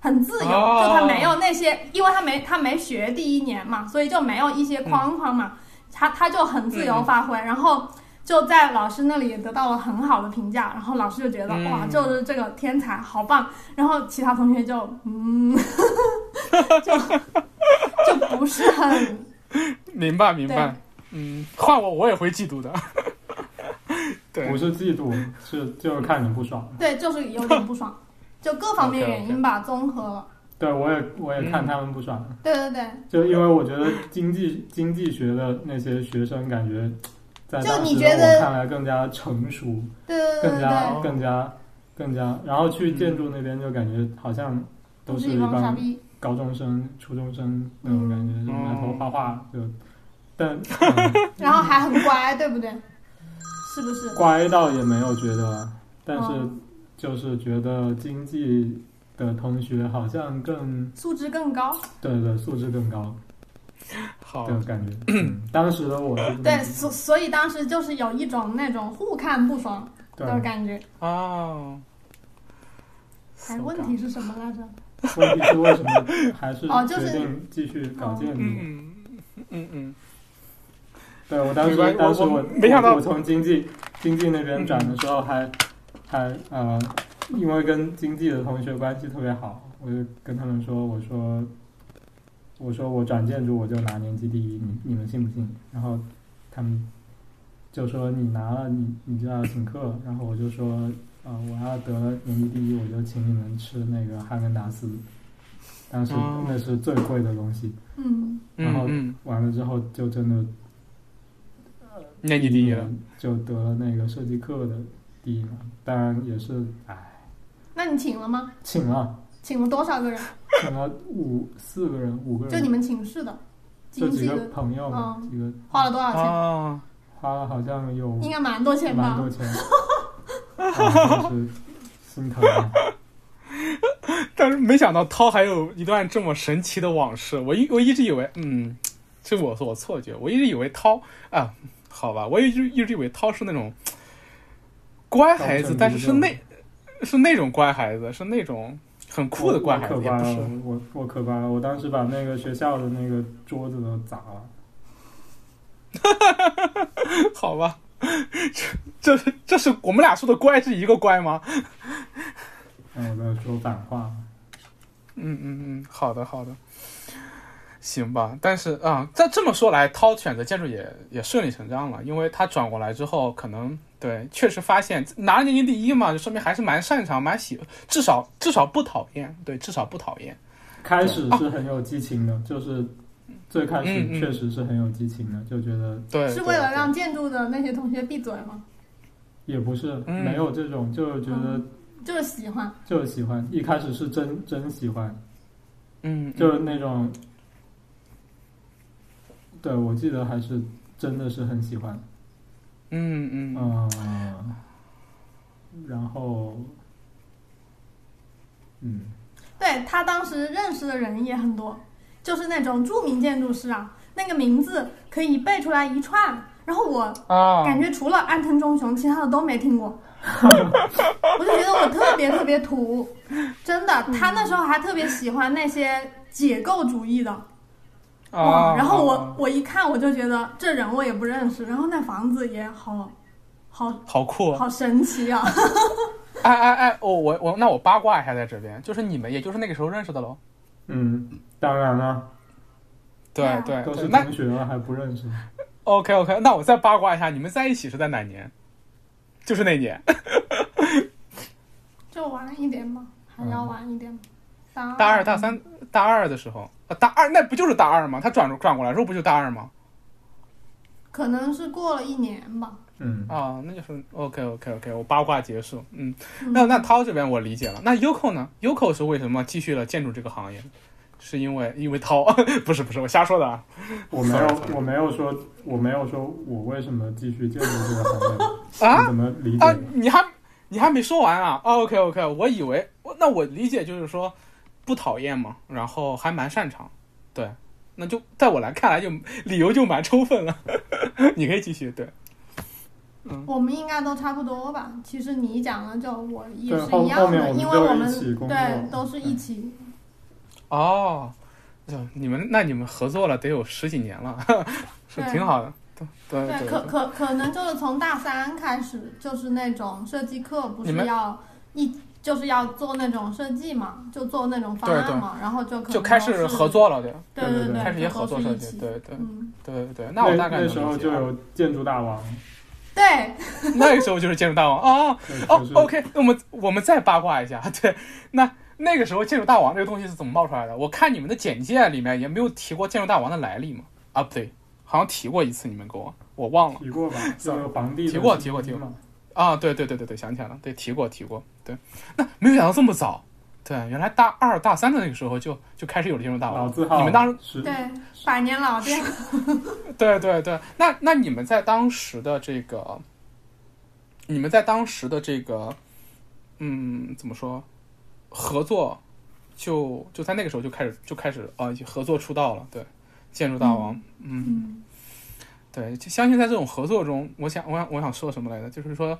Speaker 4: 很自由，
Speaker 2: 哦。
Speaker 4: 就他没有那些，因为他没他没学第一年嘛，所以就没有一些框框嘛，他他就很自由发挥，然后就在老师那里也得到了很好的评价，然后老师就觉得、
Speaker 2: 嗯。
Speaker 4: 哇，就是这个天才，好棒，然后其他同学就嗯，[laughs] 就就不是很 [laughs]
Speaker 2: 明白明白。嗯，换我我也会嫉妒的。[laughs] 对。
Speaker 3: 不，是嫉妒，是就是看你不爽。
Speaker 4: 对，就是有点不爽，就各方面原因吧，综合了，
Speaker 3: 对我也我也看
Speaker 2: 嗯
Speaker 3: 他们不爽，
Speaker 4: 对对对，
Speaker 3: 就因为我觉得经济经济学的那些学生感觉在
Speaker 4: 就
Speaker 3: 当时我看来更加成熟，
Speaker 4: 对对对对。
Speaker 3: 更加更加更加，然后去建筑那边就感觉好像都
Speaker 4: 都是一
Speaker 3: 帮高中生、初中生那种感觉，
Speaker 4: 嗯
Speaker 3: 就埋头画画就，但、[laughs] 嗯。
Speaker 4: 然后还很乖，对不对？是不是？
Speaker 3: 乖倒也没有觉得，但是
Speaker 4: 哦
Speaker 3: 就是觉得经济的同学好像更
Speaker 4: 素质更高，
Speaker 3: 对对素质更高
Speaker 2: 好，
Speaker 3: 的感觉。嗯，当时的我
Speaker 4: 对，所所以当时就是有一种那种互看不爽的感觉。
Speaker 2: 哦。
Speaker 4: 哎，问题是什么来着？
Speaker 3: 问题是为什么还是
Speaker 4: 哦就是
Speaker 3: 决定继续搞建筑？
Speaker 2: 嗯嗯嗯
Speaker 3: 对我当时当时我
Speaker 2: 没想到
Speaker 3: 我从经济经济那边转的时候还还呃，因为跟经济的同学关系特别好，我就跟他们说，我说我说我转建筑我就拿年级第一，你你们信不信？然后他们就说你拿了你你就要请客，然后我就说呃我要得了年级第一，我就请你们吃那个哈根达斯，当时
Speaker 2: 哦
Speaker 3: 那是最贵的东西。
Speaker 4: 嗯，
Speaker 3: 然后完了之后就真的
Speaker 2: 年级第一了。
Speaker 3: 就得了那个设计课的第一嘛。当然也是，哎，
Speaker 4: 那你请了吗？
Speaker 3: 请了，
Speaker 4: 请了多少个人？
Speaker 3: 请了五四个人，五个人，
Speaker 4: 就你们寝室的，
Speaker 3: 就几个朋友嘛，
Speaker 4: 嗯
Speaker 3: 几个
Speaker 4: 花了多少钱？
Speaker 2: 啊，
Speaker 3: 花了好像有
Speaker 4: 应该蛮多钱吧
Speaker 3: 蛮多？钱，啊真是心疼啊。
Speaker 2: 但是没想到涛还有一段这么神奇的往事。我一我一直以为，嗯，这我我错觉，我一直以为涛啊，好吧，我一直一直以为涛是那种乖孩子，但是是那是那种乖孩子，是那种很酷的乖孩子，
Speaker 3: 我我我可乖了，我当时把那个学校的那个桌子都砸了。[laughs]
Speaker 2: 好吧，这这是这是我们俩说的乖是一个乖吗？
Speaker 3: 哎，我在说反话。
Speaker 2: 嗯嗯嗯，好的好的，行吧。但是啊，这这么说来，涛选择建筑也也顺理成章了，因为他转过来之后，可能对确实发现拿了年级第一嘛，就说明还是蛮擅长、蛮喜，至少至少不讨厌，对，至少不讨厌。
Speaker 3: 开始是很有激情的，就是最开始确实是很有激情的，就觉得
Speaker 2: 对，
Speaker 4: 是为了让建筑的那些同学闭嘴吗？
Speaker 3: 也不是、
Speaker 2: 嗯
Speaker 3: 没有这种，就是觉得
Speaker 4: 就是喜欢，
Speaker 3: 就是喜欢，一开始是真真喜欢，
Speaker 2: 嗯，
Speaker 3: 就是那种，对我记得还是真的是很喜欢，
Speaker 2: 嗯嗯
Speaker 3: 嗯、然后，嗯，
Speaker 4: 对他当时认识的人也很多，就是那种著名建筑师啊，那个名字可以背出来一串，然后我
Speaker 2: 啊，
Speaker 4: 感觉除了安藤忠雄，其他的都没听过。[laughs] 我就觉得我特别特别土，真的。他那时候还特别喜欢那些解构主义的，哇！
Speaker 2: 啊，
Speaker 4: 然后我我一看我就觉得这人我也不认识，然后那房子也好好
Speaker 2: 好酷，
Speaker 4: 好神奇啊！[laughs]
Speaker 2: 哎哎哎，哦，我我那我八卦一下，在这边，就是你们也就是那个时候认识的喽？
Speaker 3: 嗯，当然了，
Speaker 2: 对
Speaker 4: 啊
Speaker 2: 对对，
Speaker 3: 都是
Speaker 2: 那
Speaker 3: 同学了还不认识
Speaker 2: ，OK OK，那我再八卦一下，你们在一起是在哪年？就是那年，[laughs]
Speaker 4: 就晚一点嘛，还要晚一点大
Speaker 2: 二、大三、大二的时候，啊，大二那不就是大二吗？他转转过来的时候不就大二吗？
Speaker 4: 可能是过了一年吧。
Speaker 3: 嗯，
Speaker 2: 啊，那就是 OK OK OK，我八卦结束。嗯，
Speaker 4: 嗯
Speaker 2: 那那涛这边我理解了。那 Uko 呢？Uko 是为什么继续了建筑这个行业？是因为因为涛 [laughs] 不是不是我瞎说的啊。
Speaker 3: 我没有我没有说我没有说我为什么继续建筑这个行业，[laughs]
Speaker 2: 啊
Speaker 3: 你怎么理解
Speaker 2: 啊
Speaker 3: 的？，
Speaker 2: 你还你还没说完啊？OK OK，我以为我那我理解就是说不讨厌嘛，然后还蛮擅长，对，那就在我来看来就理由就蛮充分了。[laughs] 你可以继续，对，嗯
Speaker 4: 我们应该都差不多吧。其实你讲的就我也是一样的，因为我们对都是一起。
Speaker 2: 哦，就你们那你们合作了得有十几年了，[laughs] 是挺好的，对对
Speaker 4: 对，
Speaker 2: 对
Speaker 4: 可可可能就是从大三开始，就是那种设计课，不是要一就是要做那种设计嘛，就做那种方
Speaker 2: 对对
Speaker 4: 案嘛，然后就可
Speaker 2: 就开始合，作了，对
Speaker 4: 对
Speaker 3: 对对
Speaker 4: 对，
Speaker 2: 开始也合作设计，对对
Speaker 4: 嗯，
Speaker 2: 对对对，那我大概
Speaker 3: 那时候就有建筑大王，[laughs]
Speaker 4: 对，[laughs]
Speaker 2: 那个时候就是建筑大王啊。哦
Speaker 3: 对就是
Speaker 2: ，OK，那我们我们再八卦一下，[laughs] 对，那那个时候建筑大王这个东西是怎么冒出来的？我看你们的简介里面也没有提过建筑大王的来历嘛？啊，不对，好像提过一次，你们给我，我忘了
Speaker 3: 提过吧？这个皇帝的
Speaker 2: 提过提过提过
Speaker 3: 嘛，
Speaker 2: 啊，对对对对对，想起来了，对，提过提过，对，那没有想到这么早，对，原来大二大三的那个时候就就开始有了建筑大王，
Speaker 3: 老字号，
Speaker 2: 你们当时
Speaker 3: 时
Speaker 4: 对，百年老店，
Speaker 2: 对对对，那那你们在当时的这个，你们在当时的这个，嗯，怎么说，合作就就在那个时候就开始就开始啊、合作出道了，对，建筑大王，嗯，
Speaker 4: 嗯，
Speaker 2: 对，就相信在这种合作中，我想我想我想说什么来着？就是说，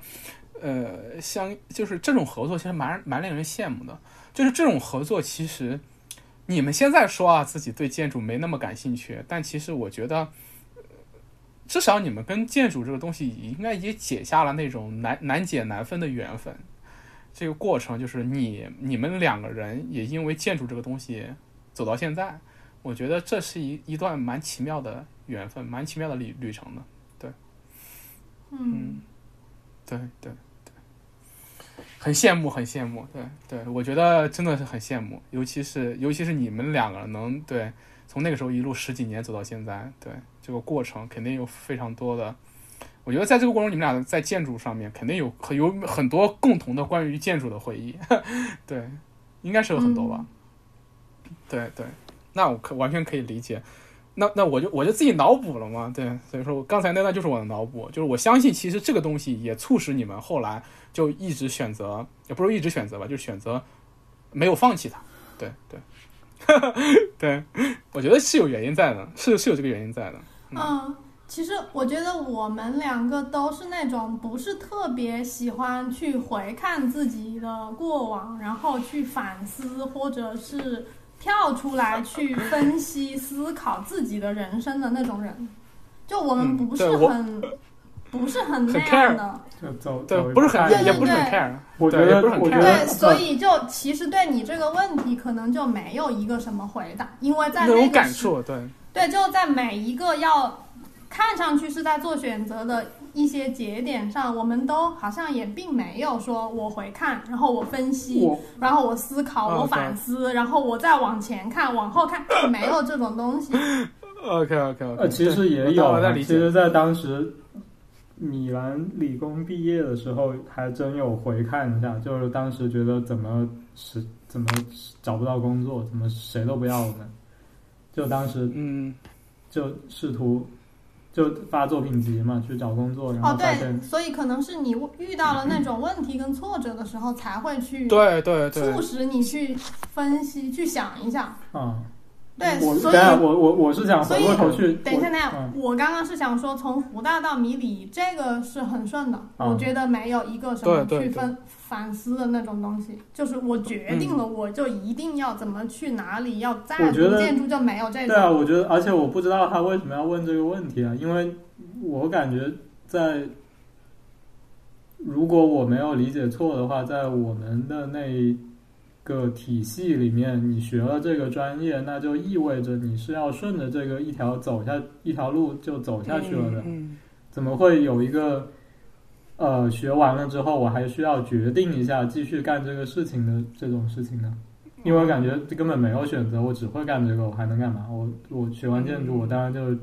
Speaker 2: 呃，相就是这种合作其实蛮蛮令人羡慕的。就是这种合作，其实你们现在说啊自己对建筑没那么感兴趣，但其实我觉得，至少你们跟建筑这个东西应该也结下了那种难难解难分的缘分。这个过程就是你你们两个人也因为建筑这个东西走到现在，我觉得这是一一段蛮奇妙的缘分，蛮奇妙的旅旅程的。
Speaker 4: 对嗯
Speaker 2: 对对对，很羡慕，很羡慕。对对，我觉得真的是很羡慕，尤其是尤其是你们两个人能对从那个时候一路十几年走到现在，对这个过程肯定有非常多的。我觉得在这个过程，你们俩在建筑上面肯定有很有很多共同的关于建筑的回忆，[laughs] 对，应该是有很多吧。对对，那我可完全可以理解。那那我就我就自己脑补了嘛，对，所以说我刚才那段就是我的脑补，就是我相信其实这个东西也促使你们后来就一直选择，也不是一直选择吧，就选择没有放弃它，对对，[laughs] 对，我觉得是有原因在的，是是有这个原因在的，
Speaker 4: 嗯，其实我觉得我们两个都是那种不是特别喜欢去回看自己的过往，然后去反思，或者是跳出来去分析、思考自己的人生的那种人。就我们
Speaker 2: 嗯
Speaker 4: 不是很，不是很那样的。
Speaker 3: 就走
Speaker 2: 不是很
Speaker 3: 步看一步
Speaker 2: 也不是很
Speaker 4: 对。对
Speaker 2: care，
Speaker 3: 我觉
Speaker 2: 对也不是很
Speaker 3: 得我觉
Speaker 2: care
Speaker 3: 得
Speaker 4: 对，所以就其实对你这个问题，可能就没有一个什么回答，因为在
Speaker 2: 那种感触，对，
Speaker 4: 对，就在每一个要看上去是在做选择的一些节点上，我们都好像也并没有说我回看，然后我分析，然后我思考，
Speaker 2: 嗯
Speaker 4: 我反思，然后我再往前看，往后看，没有这种东西。[laughs]
Speaker 2: OK OK OK，
Speaker 3: 呃，其实也有其实，在当时米兰理工毕业的时候，还真有回看一下，就是当时觉得怎么是怎么找不到工作，怎么谁都不要我们，就当时
Speaker 2: 嗯，
Speaker 3: 就试图就发作品集嘛，去找工作，然
Speaker 4: 哦，
Speaker 3: 后发现
Speaker 4: 对，所以可能是你遇到了那种问题跟挫折的时候，才会去
Speaker 2: 对对对
Speaker 4: 促，使你去分析、去想一下。
Speaker 3: 啊，
Speaker 4: 对，
Speaker 3: 我
Speaker 4: 所以
Speaker 3: 我我我是想回过头去，
Speaker 4: 等一下，
Speaker 3: 我
Speaker 4: 等一下，
Speaker 3: 嗯。
Speaker 4: 我刚刚是想说，从湖大到米里，这个是很顺的。
Speaker 3: 嗯。
Speaker 4: 我觉得没有一个什么
Speaker 2: 对对
Speaker 4: 去分反思的那种东西，就是我决定了，我就一定要怎么去哪里，要再
Speaker 3: 我觉得
Speaker 4: 读建筑就没有这
Speaker 3: 对啊，我觉得，而且我不知道他为什么要问这个问题啊，因为我感觉在，如果我没有理解错的话，在我们的那个体系里面，你学了这个专业，那就意味着你是要顺着这个一条走下一条路就走下去了的，
Speaker 2: 嗯，
Speaker 3: 怎么会有一个？呃，学完了之后，我还需要决定一下继续干这个事情的这种事情呢？因为我感觉根本没有选择，我只会干这个，我还能干嘛？我我学完建筑，我当然就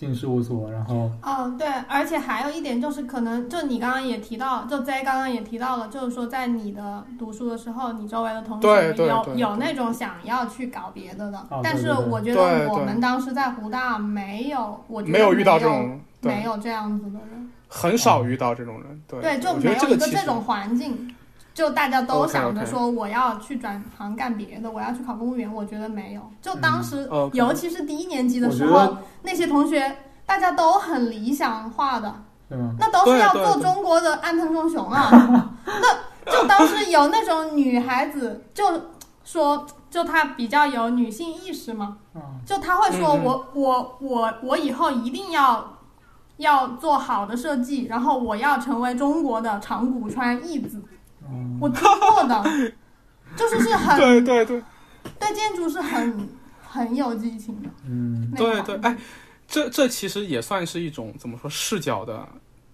Speaker 3: 进事务所，然后
Speaker 4: 嗯，对，而且还有一点就是，可能就你刚刚也提到，就 Z 刚刚也提到了，就是说在你的读书的时候，你周围的同学有有那种想要去搞别的的，
Speaker 3: 哦
Speaker 4: 但是我觉得我们当时在湖大没有，我觉得
Speaker 2: 没有遇到这
Speaker 4: 没
Speaker 2: 种，
Speaker 4: 没有这样子的人。
Speaker 2: 很少遇到这种人，对，
Speaker 4: 对，就没有一个这种环境，就大家都想着说我要去转行干别的，我要去考公务员。我觉得没有，就当时，尤其是第一年级的时候，那些同学大家都很理想化的，那都是要做中国的安藤忠雄啊。[laughs] 那就当时有那种女孩子就说，就她比较有女性意识嘛，
Speaker 3: 啊，
Speaker 4: 就她会说我、我我我以后一定要要做好的设计，然后我要成为中国的长谷川义子。
Speaker 3: 嗯
Speaker 4: 我听过的，[laughs] 就是是很
Speaker 2: 对对对
Speaker 4: 对建筑是很很有激情的。
Speaker 3: 嗯
Speaker 2: 对对，哎，这这其实也算是一种怎么说视角的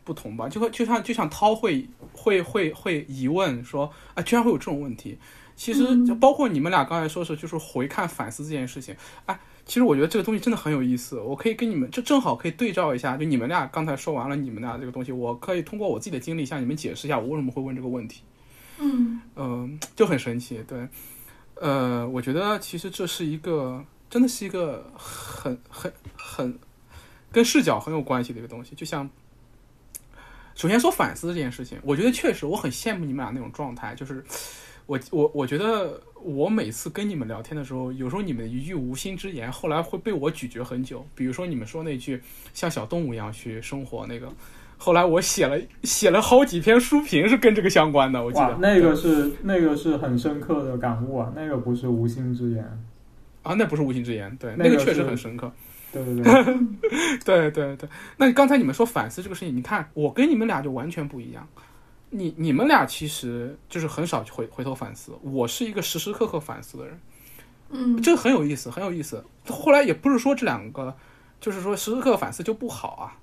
Speaker 2: 不同吧？就会就像就像涛会会会会疑问说啊，居然会有这种问题。其实
Speaker 4: 嗯
Speaker 2: 就包括你们俩刚才说是就是回看反思这件事情，哎，其实我觉得这个东西真的很有意思。我可以跟你们就正好可以对照一下，就你们俩刚才说完了你们俩这个东西，我可以通过我自己的经历向你们解释一下我为什么会问这个问题。
Speaker 4: 嗯、
Speaker 2: 就很神奇，对，呃，我觉得其实这是一个，真的是一个很很很跟视角很有关系的一个东西。就像，首先说反思这件事情，我觉得确实我很羡慕你们俩那种状态，就是我我我觉得我每次跟你们聊天的时候，有时候你们一句无心之言，后来会被我咀嚼很久。比如说你们说那句像小动物一样去生活那个，后来我写了写了好几篇书评是跟这个相关的，我记得，
Speaker 3: 那个是那个是很深刻的感悟啊，那个不是无心之言。
Speaker 2: 啊，那不是无心之言，对，
Speaker 3: 那个
Speaker 2: 那个确实很深刻。
Speaker 3: 对对对，
Speaker 2: 对 [laughs] 对对，那刚才你们说反思这个事情，你看我跟你们俩就完全不一样。你你们俩其实就是很少去回回头反思，我是一个时时刻刻反思的人，
Speaker 4: 嗯，
Speaker 2: 这个很有意思，很有意思。后来也不是说这两个，就是说时时刻刻反思就不好啊，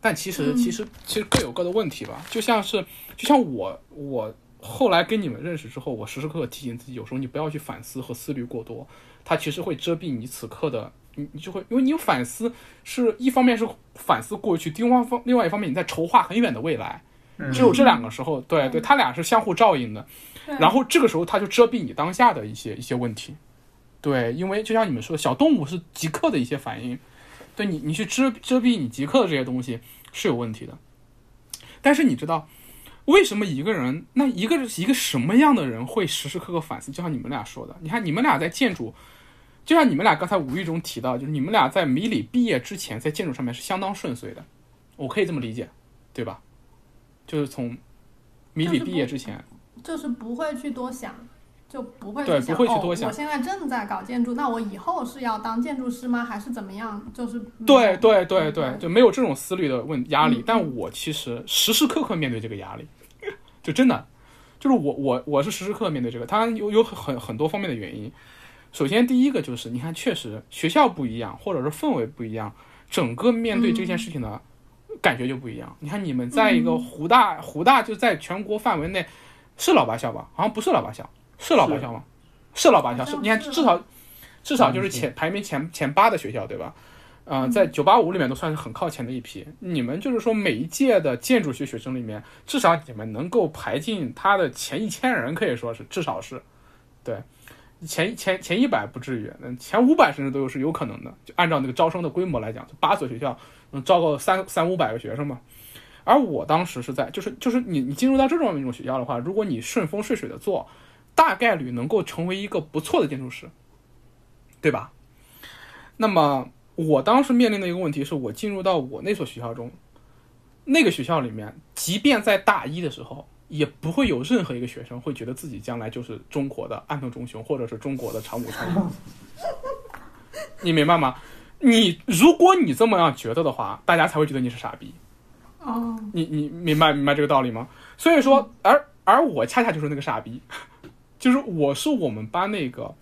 Speaker 2: 但其实
Speaker 4: 嗯。
Speaker 2: 其实其实各有各的问题吧。就像是就像我我后来跟你们认识之后，我时时刻刻提醒自己，有时候你不要去反思和思虑过多，它其实会遮蔽你此刻的，你你就会因为你有反思是一方面是反思过去，另外方另外一方面你在筹划很远的未来，
Speaker 3: 嗯。
Speaker 2: 只有这两个时候，对对，它俩是相互照应的。然后这个时候它就遮蔽你当下的一些一些问题，对，因为就像你们说的，小动物是即刻的一些反应，对你你去遮遮蔽你即刻的这些东西是有问题的。但是你知道为什么一个人，那一个一个什么样的人会时时刻刻反思？就像你们俩说的，你看你们俩在建筑，就像你们俩刚才无意中提到，就是你们俩在米里毕业之前，在建筑上面是相当顺遂的，我可以这么理解，对吧？就是从米里毕业之前，
Speaker 4: 就是不会去多想，就不会
Speaker 2: 对不会去多想
Speaker 4: 哦。我现在正在搞建筑，那我以后是要当建筑师吗？还是怎么样？就是
Speaker 2: 对对对
Speaker 4: 嗯
Speaker 2: 对，就没有这种思虑的问压力
Speaker 4: 嗯。
Speaker 2: 但我其实时时刻刻面对这个压力，[laughs] 就真的，就是我我我是时时刻刻面对这个，它有有很很多方面的原因。首先第一个就是，你看，确实学校不一样，或者是氛围不一样，整个面对这件事情的感觉就不一样。你看你们在一个湖大，湖大就在全国范围内是老八校吧？好像不是老八校，是老八校吗？是老八校，是你看至少至少就是前排名前前八的学校，对吧？呃，在九八五里面都算是很靠前的一批。你们就是说每一届的建筑学学生里面，至少你们能够排进他的前一千人，可以说是至少是，对，前前前一百不至于，嗯，前五百甚至都是有可能的。就按照那个招生的规模来讲，就八所学校能招个三三五百个学生嘛。而我当时是在，就是就是你你进入到这种一种学校的话，如果你顺风顺水的做，大概率能够成为一个不错的建筑师，对吧？那么我当时面临的一个问题是我进入到我那所学校中，那个学校里面，即便在大一的时候，也不会有任何一个学生会觉得自己将来就是中国的安藤忠雄，或者是中国的长谷川。你明白吗？你如果你这么样觉得的话，大家才会觉得你是傻逼。
Speaker 4: 哦，
Speaker 2: 你你明白明白这个道理吗？所以说，而而我恰恰就是那个傻逼，就是我是我们班那个，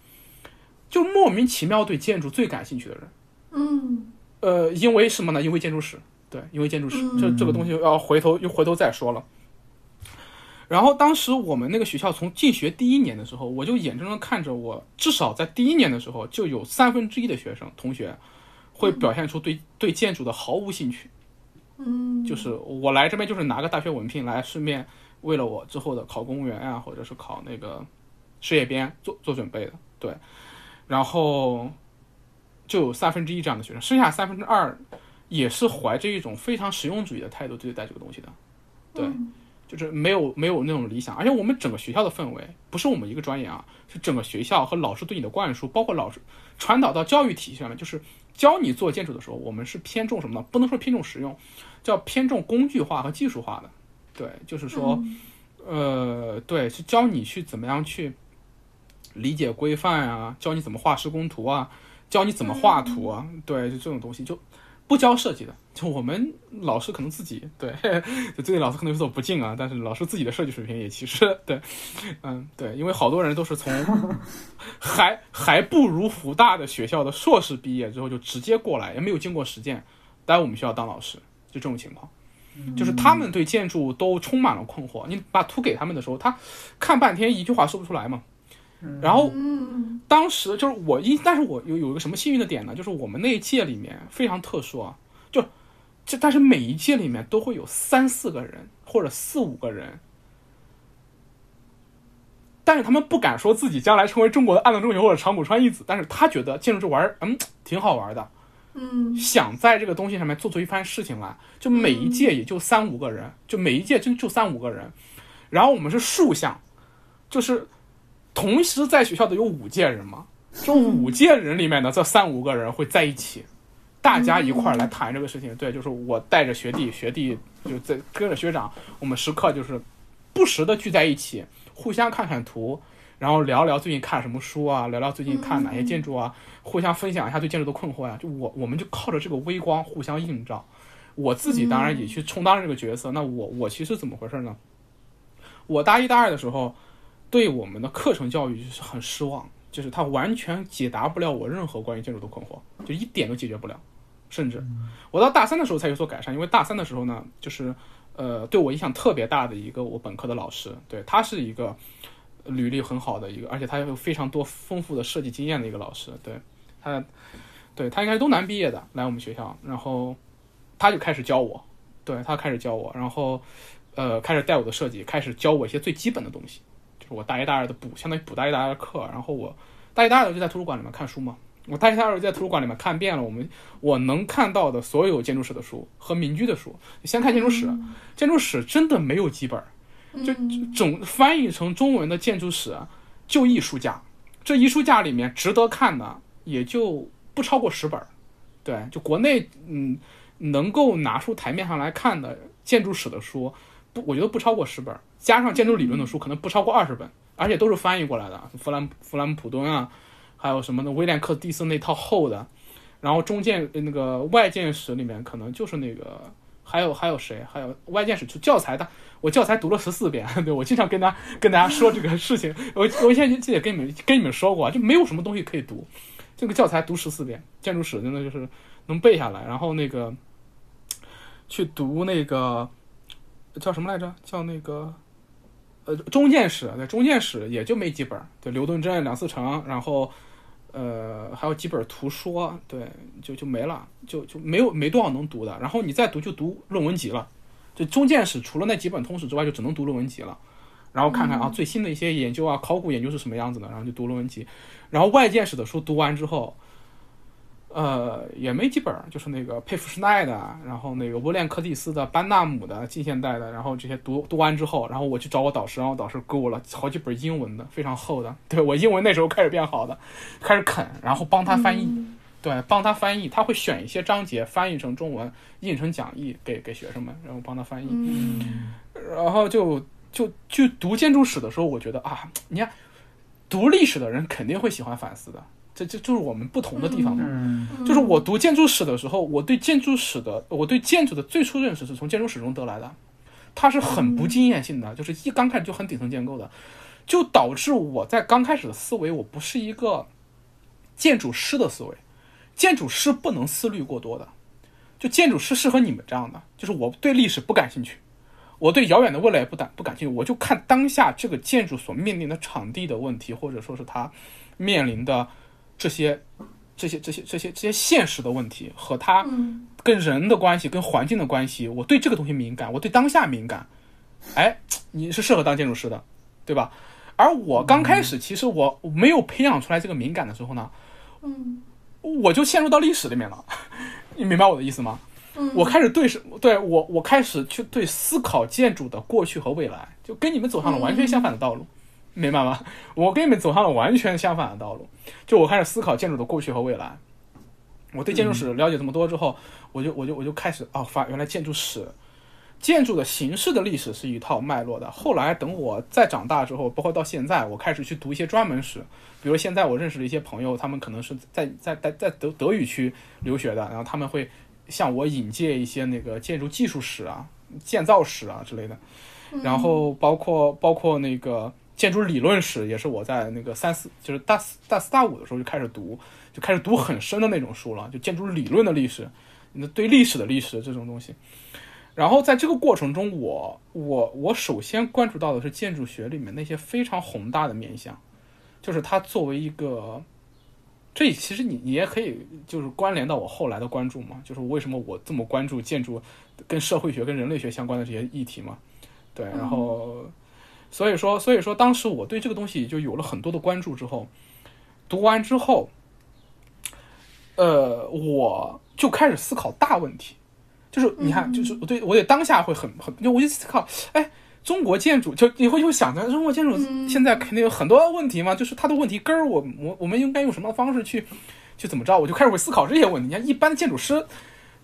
Speaker 2: 就莫名其妙对建筑最感兴趣的人。
Speaker 4: 嗯
Speaker 2: 呃，因为什么呢？因为建筑史，对，因为建筑史，
Speaker 4: 嗯
Speaker 2: 这这个东西要回头又回头再说了。然后当时我们那个学校从进学第一年的时候，我就眼睁睁看着我至少在第一年的时候就有三分之一的学生同学会表现出对对建筑的毫无兴趣。
Speaker 4: 嗯，
Speaker 2: 就是我来这边就是拿个大学文凭来，顺便为了我之后的考公务员啊，或者是考那个事业编做做准备的，对。然后就有三分之一这样的学生，剩下三分之二也是怀着一种非常实用主义的态度对待这个东西的，对，
Speaker 4: 嗯
Speaker 2: 就是没有没有那种理想，而且我们整个学校的氛围不是我们一个专业啊，是整个学校和老师对你的灌输，包括老师传导到教育体系上面，就是教你做建筑的时候，我们是偏重什么呢？不能说偏重实用，叫偏重工具化和技术化的。对，就是说，呃，对，是教你去怎么样去理解规范啊，教你怎么画施工图啊，教你怎么画图啊，对，就这种东西就不教设计的。[laughs] 就我们老师可能自己对，[laughs] 就最近老师可能有所不敬啊，但是老师自己的设计水平也其实 [laughs] 对，嗯，对，因为好多人都是从还还不如福大的学校的硕士毕业之后就直接过来，也没有经过实践，来我们学校当老师，就这种情况。就是他们对建筑都充满了困惑，你把图给他们的时候，他看半天一句话说不出来嘛。然后
Speaker 4: 嗯。
Speaker 2: 当时就是我一，但是我有有一个什么幸运的点呢？就是我们那一届里面非常特殊啊，就这但是每一届里面都会有三四个人或者四五个人，但是他们不敢说自己将来成为中国的安藤忠雄或者长谷川一子，但是他觉得建筑这玩意儿嗯挺好玩的，
Speaker 4: 嗯。
Speaker 2: 想在这个东西上面做出一番事情来，就每一届也就三五个人，就每一届就就三五个人，然后我们是竖向，就是同时在学校的有五届人嘛，这五届人里面呢，这三五个人会在一起，大家一块儿来谈这个事情。对，就是我带着学弟，学弟就在跟着学长，我们时刻就是不时的聚在一起，互相看看图，然后聊聊最近看什么书啊，聊聊最近看哪些建筑啊，互相分享一下对建筑的困惑呀、就我我们就靠着这个微光互相映照。我自己当然也去充当这个角色。那我我其实怎么回事呢？我大一大二的时候，对我们的课程教育就是很失望，就是它完全解答不了我任何关于建筑的困惑，就一点都解决不了。甚至我到大三的时候才有所改善，因为大三的时候呢，就是呃对我影响特别大的一个我本科的老师，对他是一个履历很好的一个，而且他有非常多丰富的设计经验的一个老师，对他，对他应该是东南毕业的，来我们学校，然后他就开始教我，对他开始教我，然后呃开始带我的设计，开始教我一些最基本的东西，就是我大一大二的补，相当于补大一大二的课，然后我大一大二的就在图书馆里面看书嘛。我大一、大二在图书馆里面看遍了我们我能看到的所有建筑史的书和民居的书。先看建筑史，建筑史真的没有几本，就总翻译成中文的建筑史就一书架，这一书架里面值得看的也就不超过十本。对，就国内嗯能够拿出台面上来看的建筑史的书，不，我觉得不超过十本，加上建筑理论的书可能不超过二十本，而且都是翻译过来的，弗兰弗兰普顿啊。还有什么呢？威廉克蒂斯那套厚的，然后中建那个外建史里面可能就是那个，还有还有谁？还有外建史就教材的，我教材读了十四遍，对我经常跟大家跟大家说这个事情，我我现在记得跟你们跟你们说过，就没有什么东西可以读，这个教材读十四遍，建筑史真的就是能背下来，然后那个去读那个叫什么来着？叫那个。呃，中建史对中建史也就没几本，对刘敦桢、梁思成，然后呃还有几本图说，对就就没了，就就没有没多少能读的。然后你再读就读论文集了，就中建史除了那几本通史之外，就只能读论文集了。然后看看啊最新的一些研究啊，考古研究是什么样子的，然后就读论文集。然后外建史的书读完之后。呃，也没几本，就是那个佩夫施奈的，然后那个威廉柯蒂斯的、班纳姆的近现代的，然后这些读读完之后，然后我去找我导师，然后导师给我了好几本英文的，非常厚的。对我英文那时候开始变好的，开始啃，然后帮他翻译，对，帮他翻译，他会选一些章节翻译成中文，印成讲义给给学生们，然后帮他翻译。然后就就就读建筑史的时候，我觉得啊，你看，读历史的人肯定会喜欢反思的。这这就是我们不同的地方嘛。
Speaker 3: 嗯
Speaker 2: 就是我读建筑史的时候，我对建筑史的，我对建筑的最初认识是从建筑史中得来的，它是很不经验性的，就是一刚开始就很底层建构的，就导致我在刚开始的思维，我不是一个建筑师的思维，建筑师不能思虑过多的，就建筑师适合你们这样的，就是我对历史不感兴趣，我对遥远的未来也不感不感兴趣，我就看当下这个建筑所面临的场地的问题，或者说是它面临的。这些、这些、这些、这些、这些现实的问题和他跟人的关系、跟环境的关系，我对这个东西敏感，我对当下敏感。哎，你是适合当建筑师的，对吧？而我刚开始，其实我没有培养出来这个敏感的时候呢，
Speaker 4: 嗯
Speaker 2: 我就陷入到历史里面了。[laughs] 你明白我的意思吗？我开始对是，对我，我开始去对思考建筑的过去和未来，就跟你们走上了完全相反的道路。明白吗？我跟你们走上了完全相反的道路。就我开始思考建筑的过去和未来。我对建筑史了解这么多之后，我就我就我就开始哦，发原来建筑史、建筑的形式的历史是一套脉络的。后来等我再长大之后，包括到现在，我开始去读一些专门史，比如现在我认识的一些朋友，他们可能是在在在在德德语区留学的，然后他们会向我引介一些那个建筑技术史啊、建造史啊之类的，然后包括包括那个。建筑理论史也是我在那个三四就是大四大四大五的时候就开始读，就开始读很深的那种书了，就建筑理论的历史，那对历史的历史这种东西。然后在这个过程中，我我我首先关注到的是建筑学里面那些非常宏大的面向，就是它作为一个，这其实你你也可以就是关联到我后来的关注嘛，就是为什么我这么关注建筑跟社会学跟人类学相关的这些议题嘛，对，然后。所以说，所以说，当时我对这个东西就有了很多的关注。之后，读完之后，呃，我就开始思考大问题。就是你看，就是我对我对当下会很很，就我就思考，哎，中国建筑就以后就想着中国建筑
Speaker 4: 嗯
Speaker 2: 现在肯定有很多问题嘛，就是它的问题根儿，我我我们应该用什么方式去去怎么着？我就开始会思考这些问题。你看，一般的建筑师，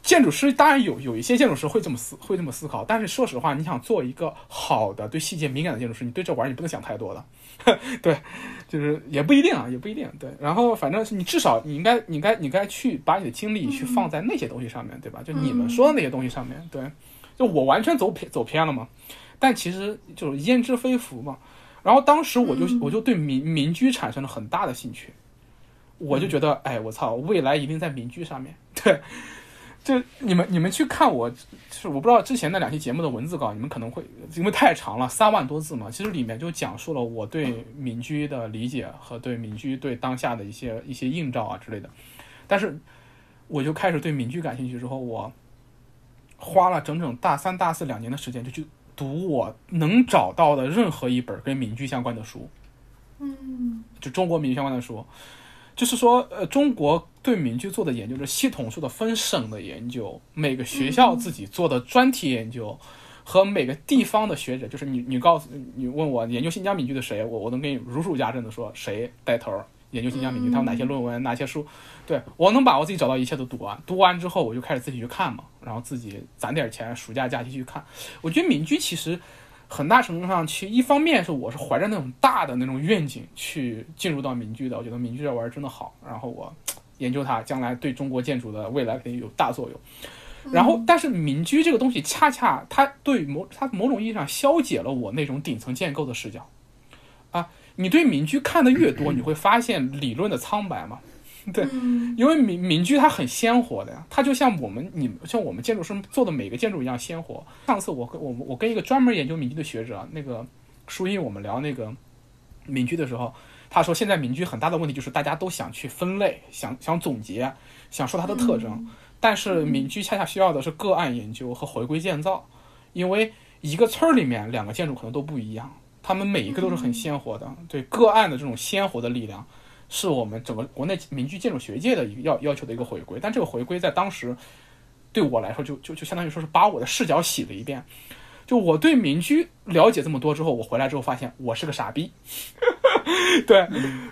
Speaker 2: 建筑师当然有有一些建筑师会这么思会这么思考，但是说实话，你想做一个好的对细节敏感的建筑师，你对这玩意儿你不能想太多的。[laughs] 对，就是也不一定啊，也不一定。对，然后反正你至少你应该你应该你应该去把你的精力去放在那些东西上面，对吧？就你们说的那些东西上面。对，就我完全走偏走偏了嘛。但其实就是焉知非福嘛。然后当时我就、
Speaker 4: 嗯
Speaker 2: 我就对民民居产生了很大的兴趣，我就觉得，哎，我操，未来一定在民居上面。[laughs] 对，就你们你们去看我，就是我不知道之前那两期节目的文字稿，你们可能会因为太长了，三万多字嘛，其实里面就讲述了我对民居的理解和对民居对当下的一些一些映照啊之类的。但是我就开始对民居感兴趣之后，我花了整整大三大四两年的时间，就去读我能找到的任何一本跟民居相关的书。
Speaker 4: 嗯
Speaker 2: 就中国民居相关的书，就是说，呃，中国对民居做的研究是系统式的分省的研究，每个学校自己做的专题研究，和每个地方的学者，就是你你告诉你问我研究新疆民居的谁，我我能给你如数家珍的说谁带头研究新疆民居，他有哪些论文，哪些书，对我能把我自己找到一切都读完，读完之后我就开始自己去看嘛，然后自己攒点钱，暑假假期去看。我觉得民居其实很大程度上去，一方面是我是怀着那种大的那种愿景去进入到民居的，我觉得民居这玩意儿真的好，然后我研究它，将来对中国建筑的未来肯定有大作用。然后，但是民居这个东西，恰恰它对某它某种意义上消解了我那种顶层建构的视角啊。你对民居看的越多，[clears throat] 你会发现理论的苍白嘛。[laughs] 对，
Speaker 4: 嗯
Speaker 2: 因为民民居它很鲜活的呀，它就像我们你像我们建筑师做的每个建筑一样鲜活。上次我跟我我跟一个专门研究民居的学者，那个舒英，我们聊那个民居的时候，他说现在民居很大的问题就是大家都想去分类，想想总结，想说它的特征，但是民居恰恰需要的是个案研究和回归建造，因为一个村儿里面两个建筑可能都不一样，他们每一个都是很鲜活的，对个案的这种鲜活的力量。是我们整个国内民居建筑学界的一个要要求的一个回归，但这个回归在当时对我来说就，就就相当于说是把我的视角洗了一遍。就我对民居了解这么多之后，我回来之后发现我是个傻逼。[laughs] 对，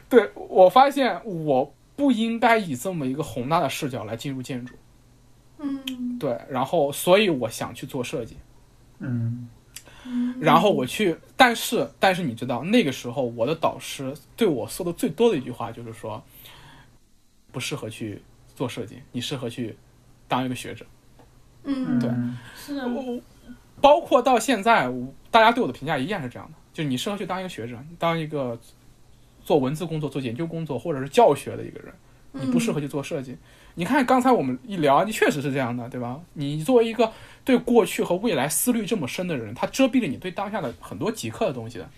Speaker 2: 对我发现我不应该以这么一个宏大的视角来进入建筑。
Speaker 4: 嗯
Speaker 2: 对，然后所以我想去做设计。
Speaker 3: 嗯
Speaker 2: 然后我去，但是但是你知道，那个时候我的导师对我说的最多的一句话就是说，不适合去做设计，你适合去当一个学者。
Speaker 4: 嗯，
Speaker 2: 对。
Speaker 3: 嗯
Speaker 4: 是。
Speaker 2: 我包括到现在，大家对我的评价一样是这样的，就是你适合去当一个学者，当一个做文字工作、做研究工作或者是教学的一个人，你不适合去做设计。你看刚才我们一聊，你确实是这样的，对吧？你作为一个对过去和未来思虑这么深的人，他遮蔽了你对当下的很多即刻的东西的。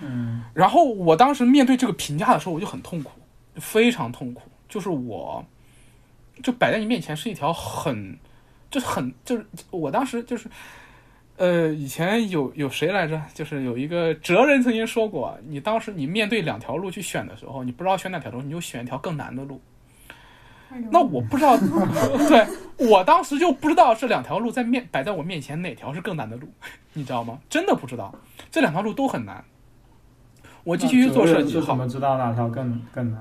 Speaker 3: 嗯
Speaker 2: 然后我当时面对这个评价的时候，我就很痛苦，非常痛苦。就是我，就摆在你面前是一条很，就是很，就是我当时就是，呃，以前有有谁来着？就是有一个哲人曾经说过，你当时你面对两条路去选的时候，你不知道选哪条路，你就选一条更难的路。
Speaker 4: 哎
Speaker 2: 那我不知道，对我当时就不知道这两条路在面摆在我面前哪条是更难的路，你知道吗？真的不知道，这两条路都很难。我继续去做设计，好
Speaker 3: 是怎，么知道哪条更更难？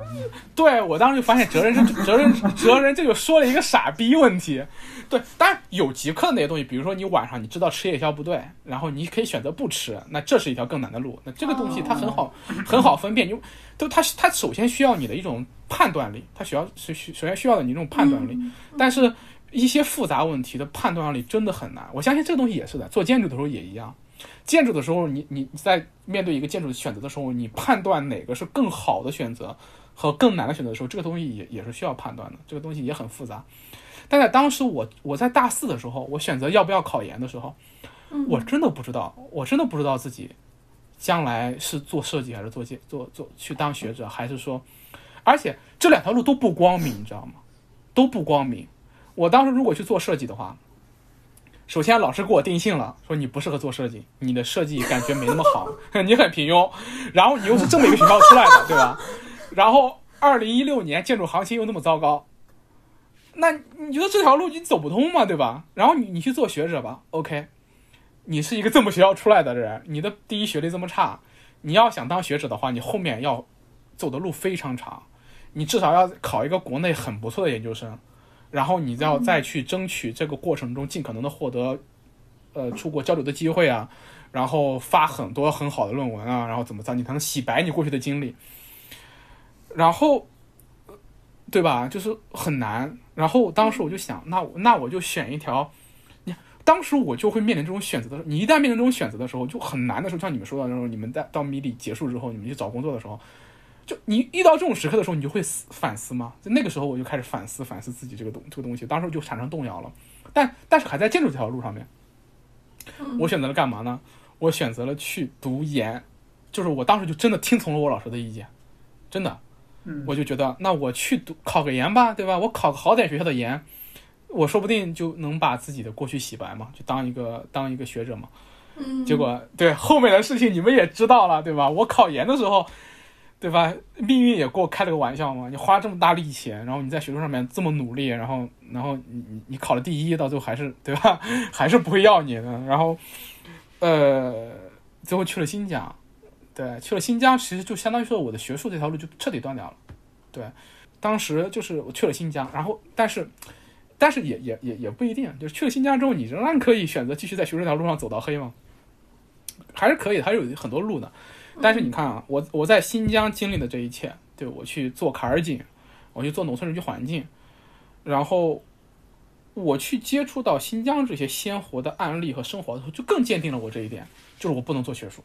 Speaker 2: 对我当时就发现哲人是 [laughs] 哲人，哲人这就说了一个傻逼问题。对，当然有极客的那些东西，比如说你晚上你知道吃夜宵不对，然后你可以选择不吃，那这是一条更难的路。那这个东西它很好、[laughs] 很好分辨，就都它它首先需要你的一种判断力，它需要是需首先需要的你这种判断力，但是一些复杂问题的判断力真的很难。我相信这个东西也是的，做建筑的时候也一样。建筑的时候，你你你在面对一个建筑的选择的时候，你判断哪个是更好的选择和更难的选择的时候，这个东西也也是需要判断的，这个东西也很复杂。但在当时我我在大四的时候，我选择要不要考研的时候，我真的不知道，我真的不知道自己将来是做设计还是做建做做去当学者，还是说，而且这两条路都不光明，你知道吗？都不光明。我当时如果去做设计的话，首先老师给我定性了，说你不适合做设计，你的设计感觉没那么好，[laughs] 你很平庸，然后你又是这么一个学校出来的，对吧？然后二零一六年建筑行情又那么糟糕，那你觉得这条路你走不通嘛，对吧？然后你你去做学者吧，OK，你是一个这么学校出来的人，你的第一学历这么差，你要想当学者的话，你后面要走的路非常长，你至少要考一个国内很不错的研究生，然后你要再去争取这个过程中尽可能的获得，呃，出国交流的机会啊，然后发很多很好的论文啊，然后怎么着，你才能洗白你过去的经历，然后，对吧？就是很难。然后当时我就想，那我那我就选一条。你当时我就会面临这种选择的时候，你一旦面临这种选择的时候，就很难的时候，像你们说到那种，你们在到米里结束之后，你们去找工作的时候，就你遇到这种时刻的时候，你就会思反思吗？就那个时候我就开始反思反思自己这个东这个东西，当时就产生动摇了。但但是还在建筑这条路上面，我选择了干嘛呢？我选择了去读研，就是我当时就真的听从了我老师的意见，真的。
Speaker 3: 嗯，
Speaker 2: 我就觉得，那我去读考个研吧，对吧？我考个好点学校的研，我说不定就能把自己的过去洗白嘛，就当一个当一个学者嘛。
Speaker 4: 嗯，
Speaker 2: 结果对后面的事情你们也知道了，对吧？我考研的时候，对吧？命运也给我开了个玩笑嘛。你花这么大力气，然后你在学术上面这么努力，然后然后你你你考了第一，到最后还是对吧？[laughs] 还是不会要你的。然后呃，最后去了新疆。对，去了新疆，其实就相当于说我的学术这条路就彻底断掉了。对，当时就是我去了新疆，然后但是，但是也也也也不一定，就是去了新疆之后，你仍然可以选择继续在学术这条路上走到黑吗？还是可以，还是有很多路的。但是你看啊，我我在新疆经历的这一切，对我去做卡尔井，我去做农村人居环境，然后我去接触到新疆这些鲜活的案例和生活的时候，就更坚定了我这一点，就是我不能做学术。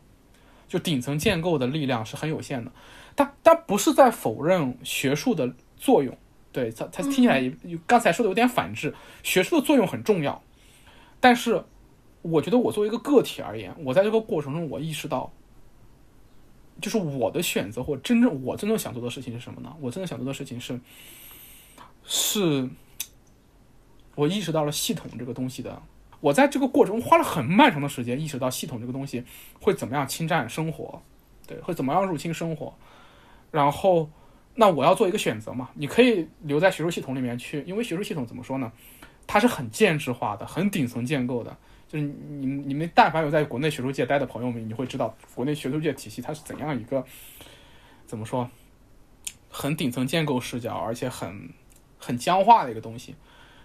Speaker 2: 就顶层建构的力量是很有限的，但但不是在否认学术的作用，对它它听起来刚才说的有点反制，学术的作用很重要，但是我觉得我作为一个个体而言，我在这个过程中我意识到，就是我的选择或真正我真正想做的事情是什么呢？我真正想做的事情是，是，我意识到了系统这个东西的。我在这个过程中花了很漫长的时间，意识到系统这个东西会怎么样侵占生活，对，会怎么样入侵生活。然后，那我要做一个选择嘛？你可以留在学术系统里面去，因为学术系统怎么说呢？它是很建制化的，很顶层建构的。就是你你们但凡有在国内学术界待的朋友们，你会知道国内学术界体系它是怎样一个怎么说，很顶层建构视角，而且很很僵化的一个东西。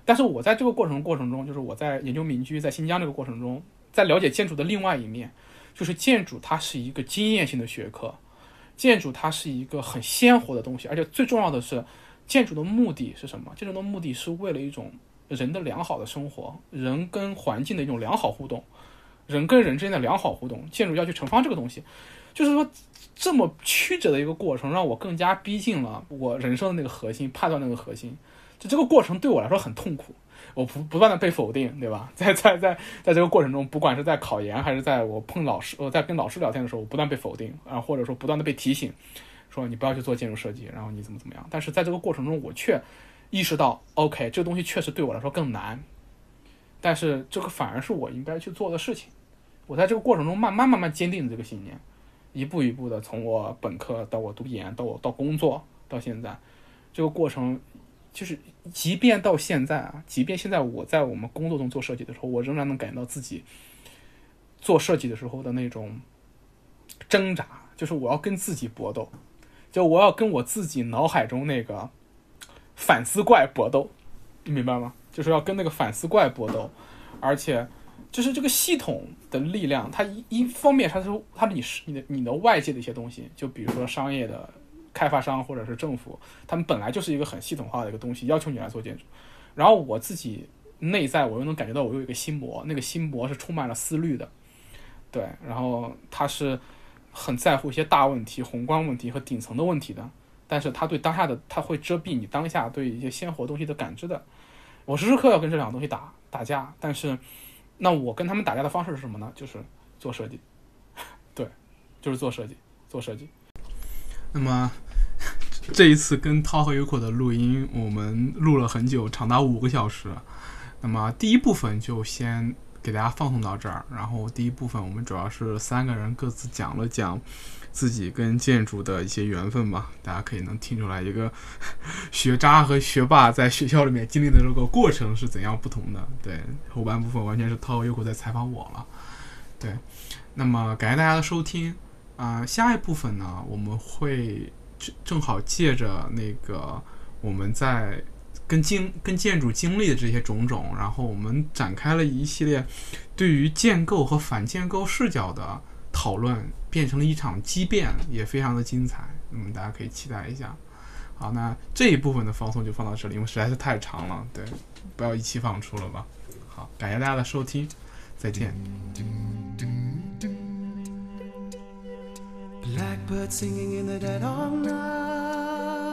Speaker 2: 但是我在这个过程过程中，就是我在研究民居在新疆这个过程中，在了解建筑的另外一面，就是建筑它是一个经验性的学科，建筑它是一个很鲜活的东西，而且最重要的是，建筑的目的是什么？建筑的目的是为了一种人的良好的生活，人跟环境的一种良好互动，人跟人之间的良好互动，建筑要去盛放这个东西，就是说这么曲折的一个过程，让我更加逼近了我人生的那个核心，判断那个核心。就这个过程对我来说很痛苦，我不不断的被否定，对吧？[laughs] 在在在在这个过程中，不管是在考研还是在我碰老师，我在跟老师聊天的时候，我不断被否定，然后或者说不断的被提醒，说你不要去做建筑设计，然后你怎么怎么样。但是在这个过程中，我却意识到，OK，这个东西确实对我来说更难，但是这个反而是我应该去做的事情。我在这个过程中慢慢慢慢坚定这个信念，一步一步的从我本科到我读研，到我到工作到现在，这个过程。就是，即便到现在啊，即便现在我在我们工作中做设计的时候，我仍然能感觉到自己做设计的时候的那种挣扎，就是我要跟自己搏斗，就我要跟我自己脑海中那个反思怪搏斗，你明白吗？就是要跟那个反思怪搏斗，而且就是这个系统的力量，它一一方面它是它的你是你的你的外界的一些东西，就比如说商业的。开发商或者是政府，他们本来就是一个很系统化的一个东西，要求你来做建筑。然后我自己内在，我又能感觉到我有一个心魔，那个心魔是充满了思虑的，对。然后他是很在乎一些大问题、宏观问题和顶层的问题的，但是他对当下的他会遮蔽你当下对一些鲜活东西的感知的。我时时刻要跟这两个东西打打架，但是那我跟他们打架的方式是什么呢？就是做设计，[laughs] 对，就是做设计，做设计。
Speaker 5: 那么。这一次跟涛和优酷的录音，我们录了很久，长达五个小时。那么第一部分就先给大家放送到这儿。然后第一部分我们主要是三个人各自讲了讲自己跟建筑的一些缘分吧，大家可以能听出来一个 [laughs] 学渣和学霸在学校里面经历的这个过程是怎样不同的。对，后半部分完全是涛和 Uko 在采访我了。
Speaker 2: 对，那么感谢大家的收听啊、下一部分呢，我们会正正好借着那个我们在跟经跟建筑经历的这些种种，然后我们展开了一系列对于建构和反建构视角的讨论，变成了一场激辩，也非常的精彩。嗯，大家可以期待一下。好，那这一部分的放送就放到这里，因为实在是太长了，对，不要一期放出了吧。好，感谢大家的收听，再见。
Speaker 1: Blackbird singing in the dead of night.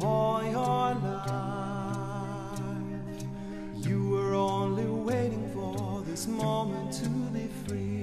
Speaker 1: all your life. You were only waiting for this moment to be free.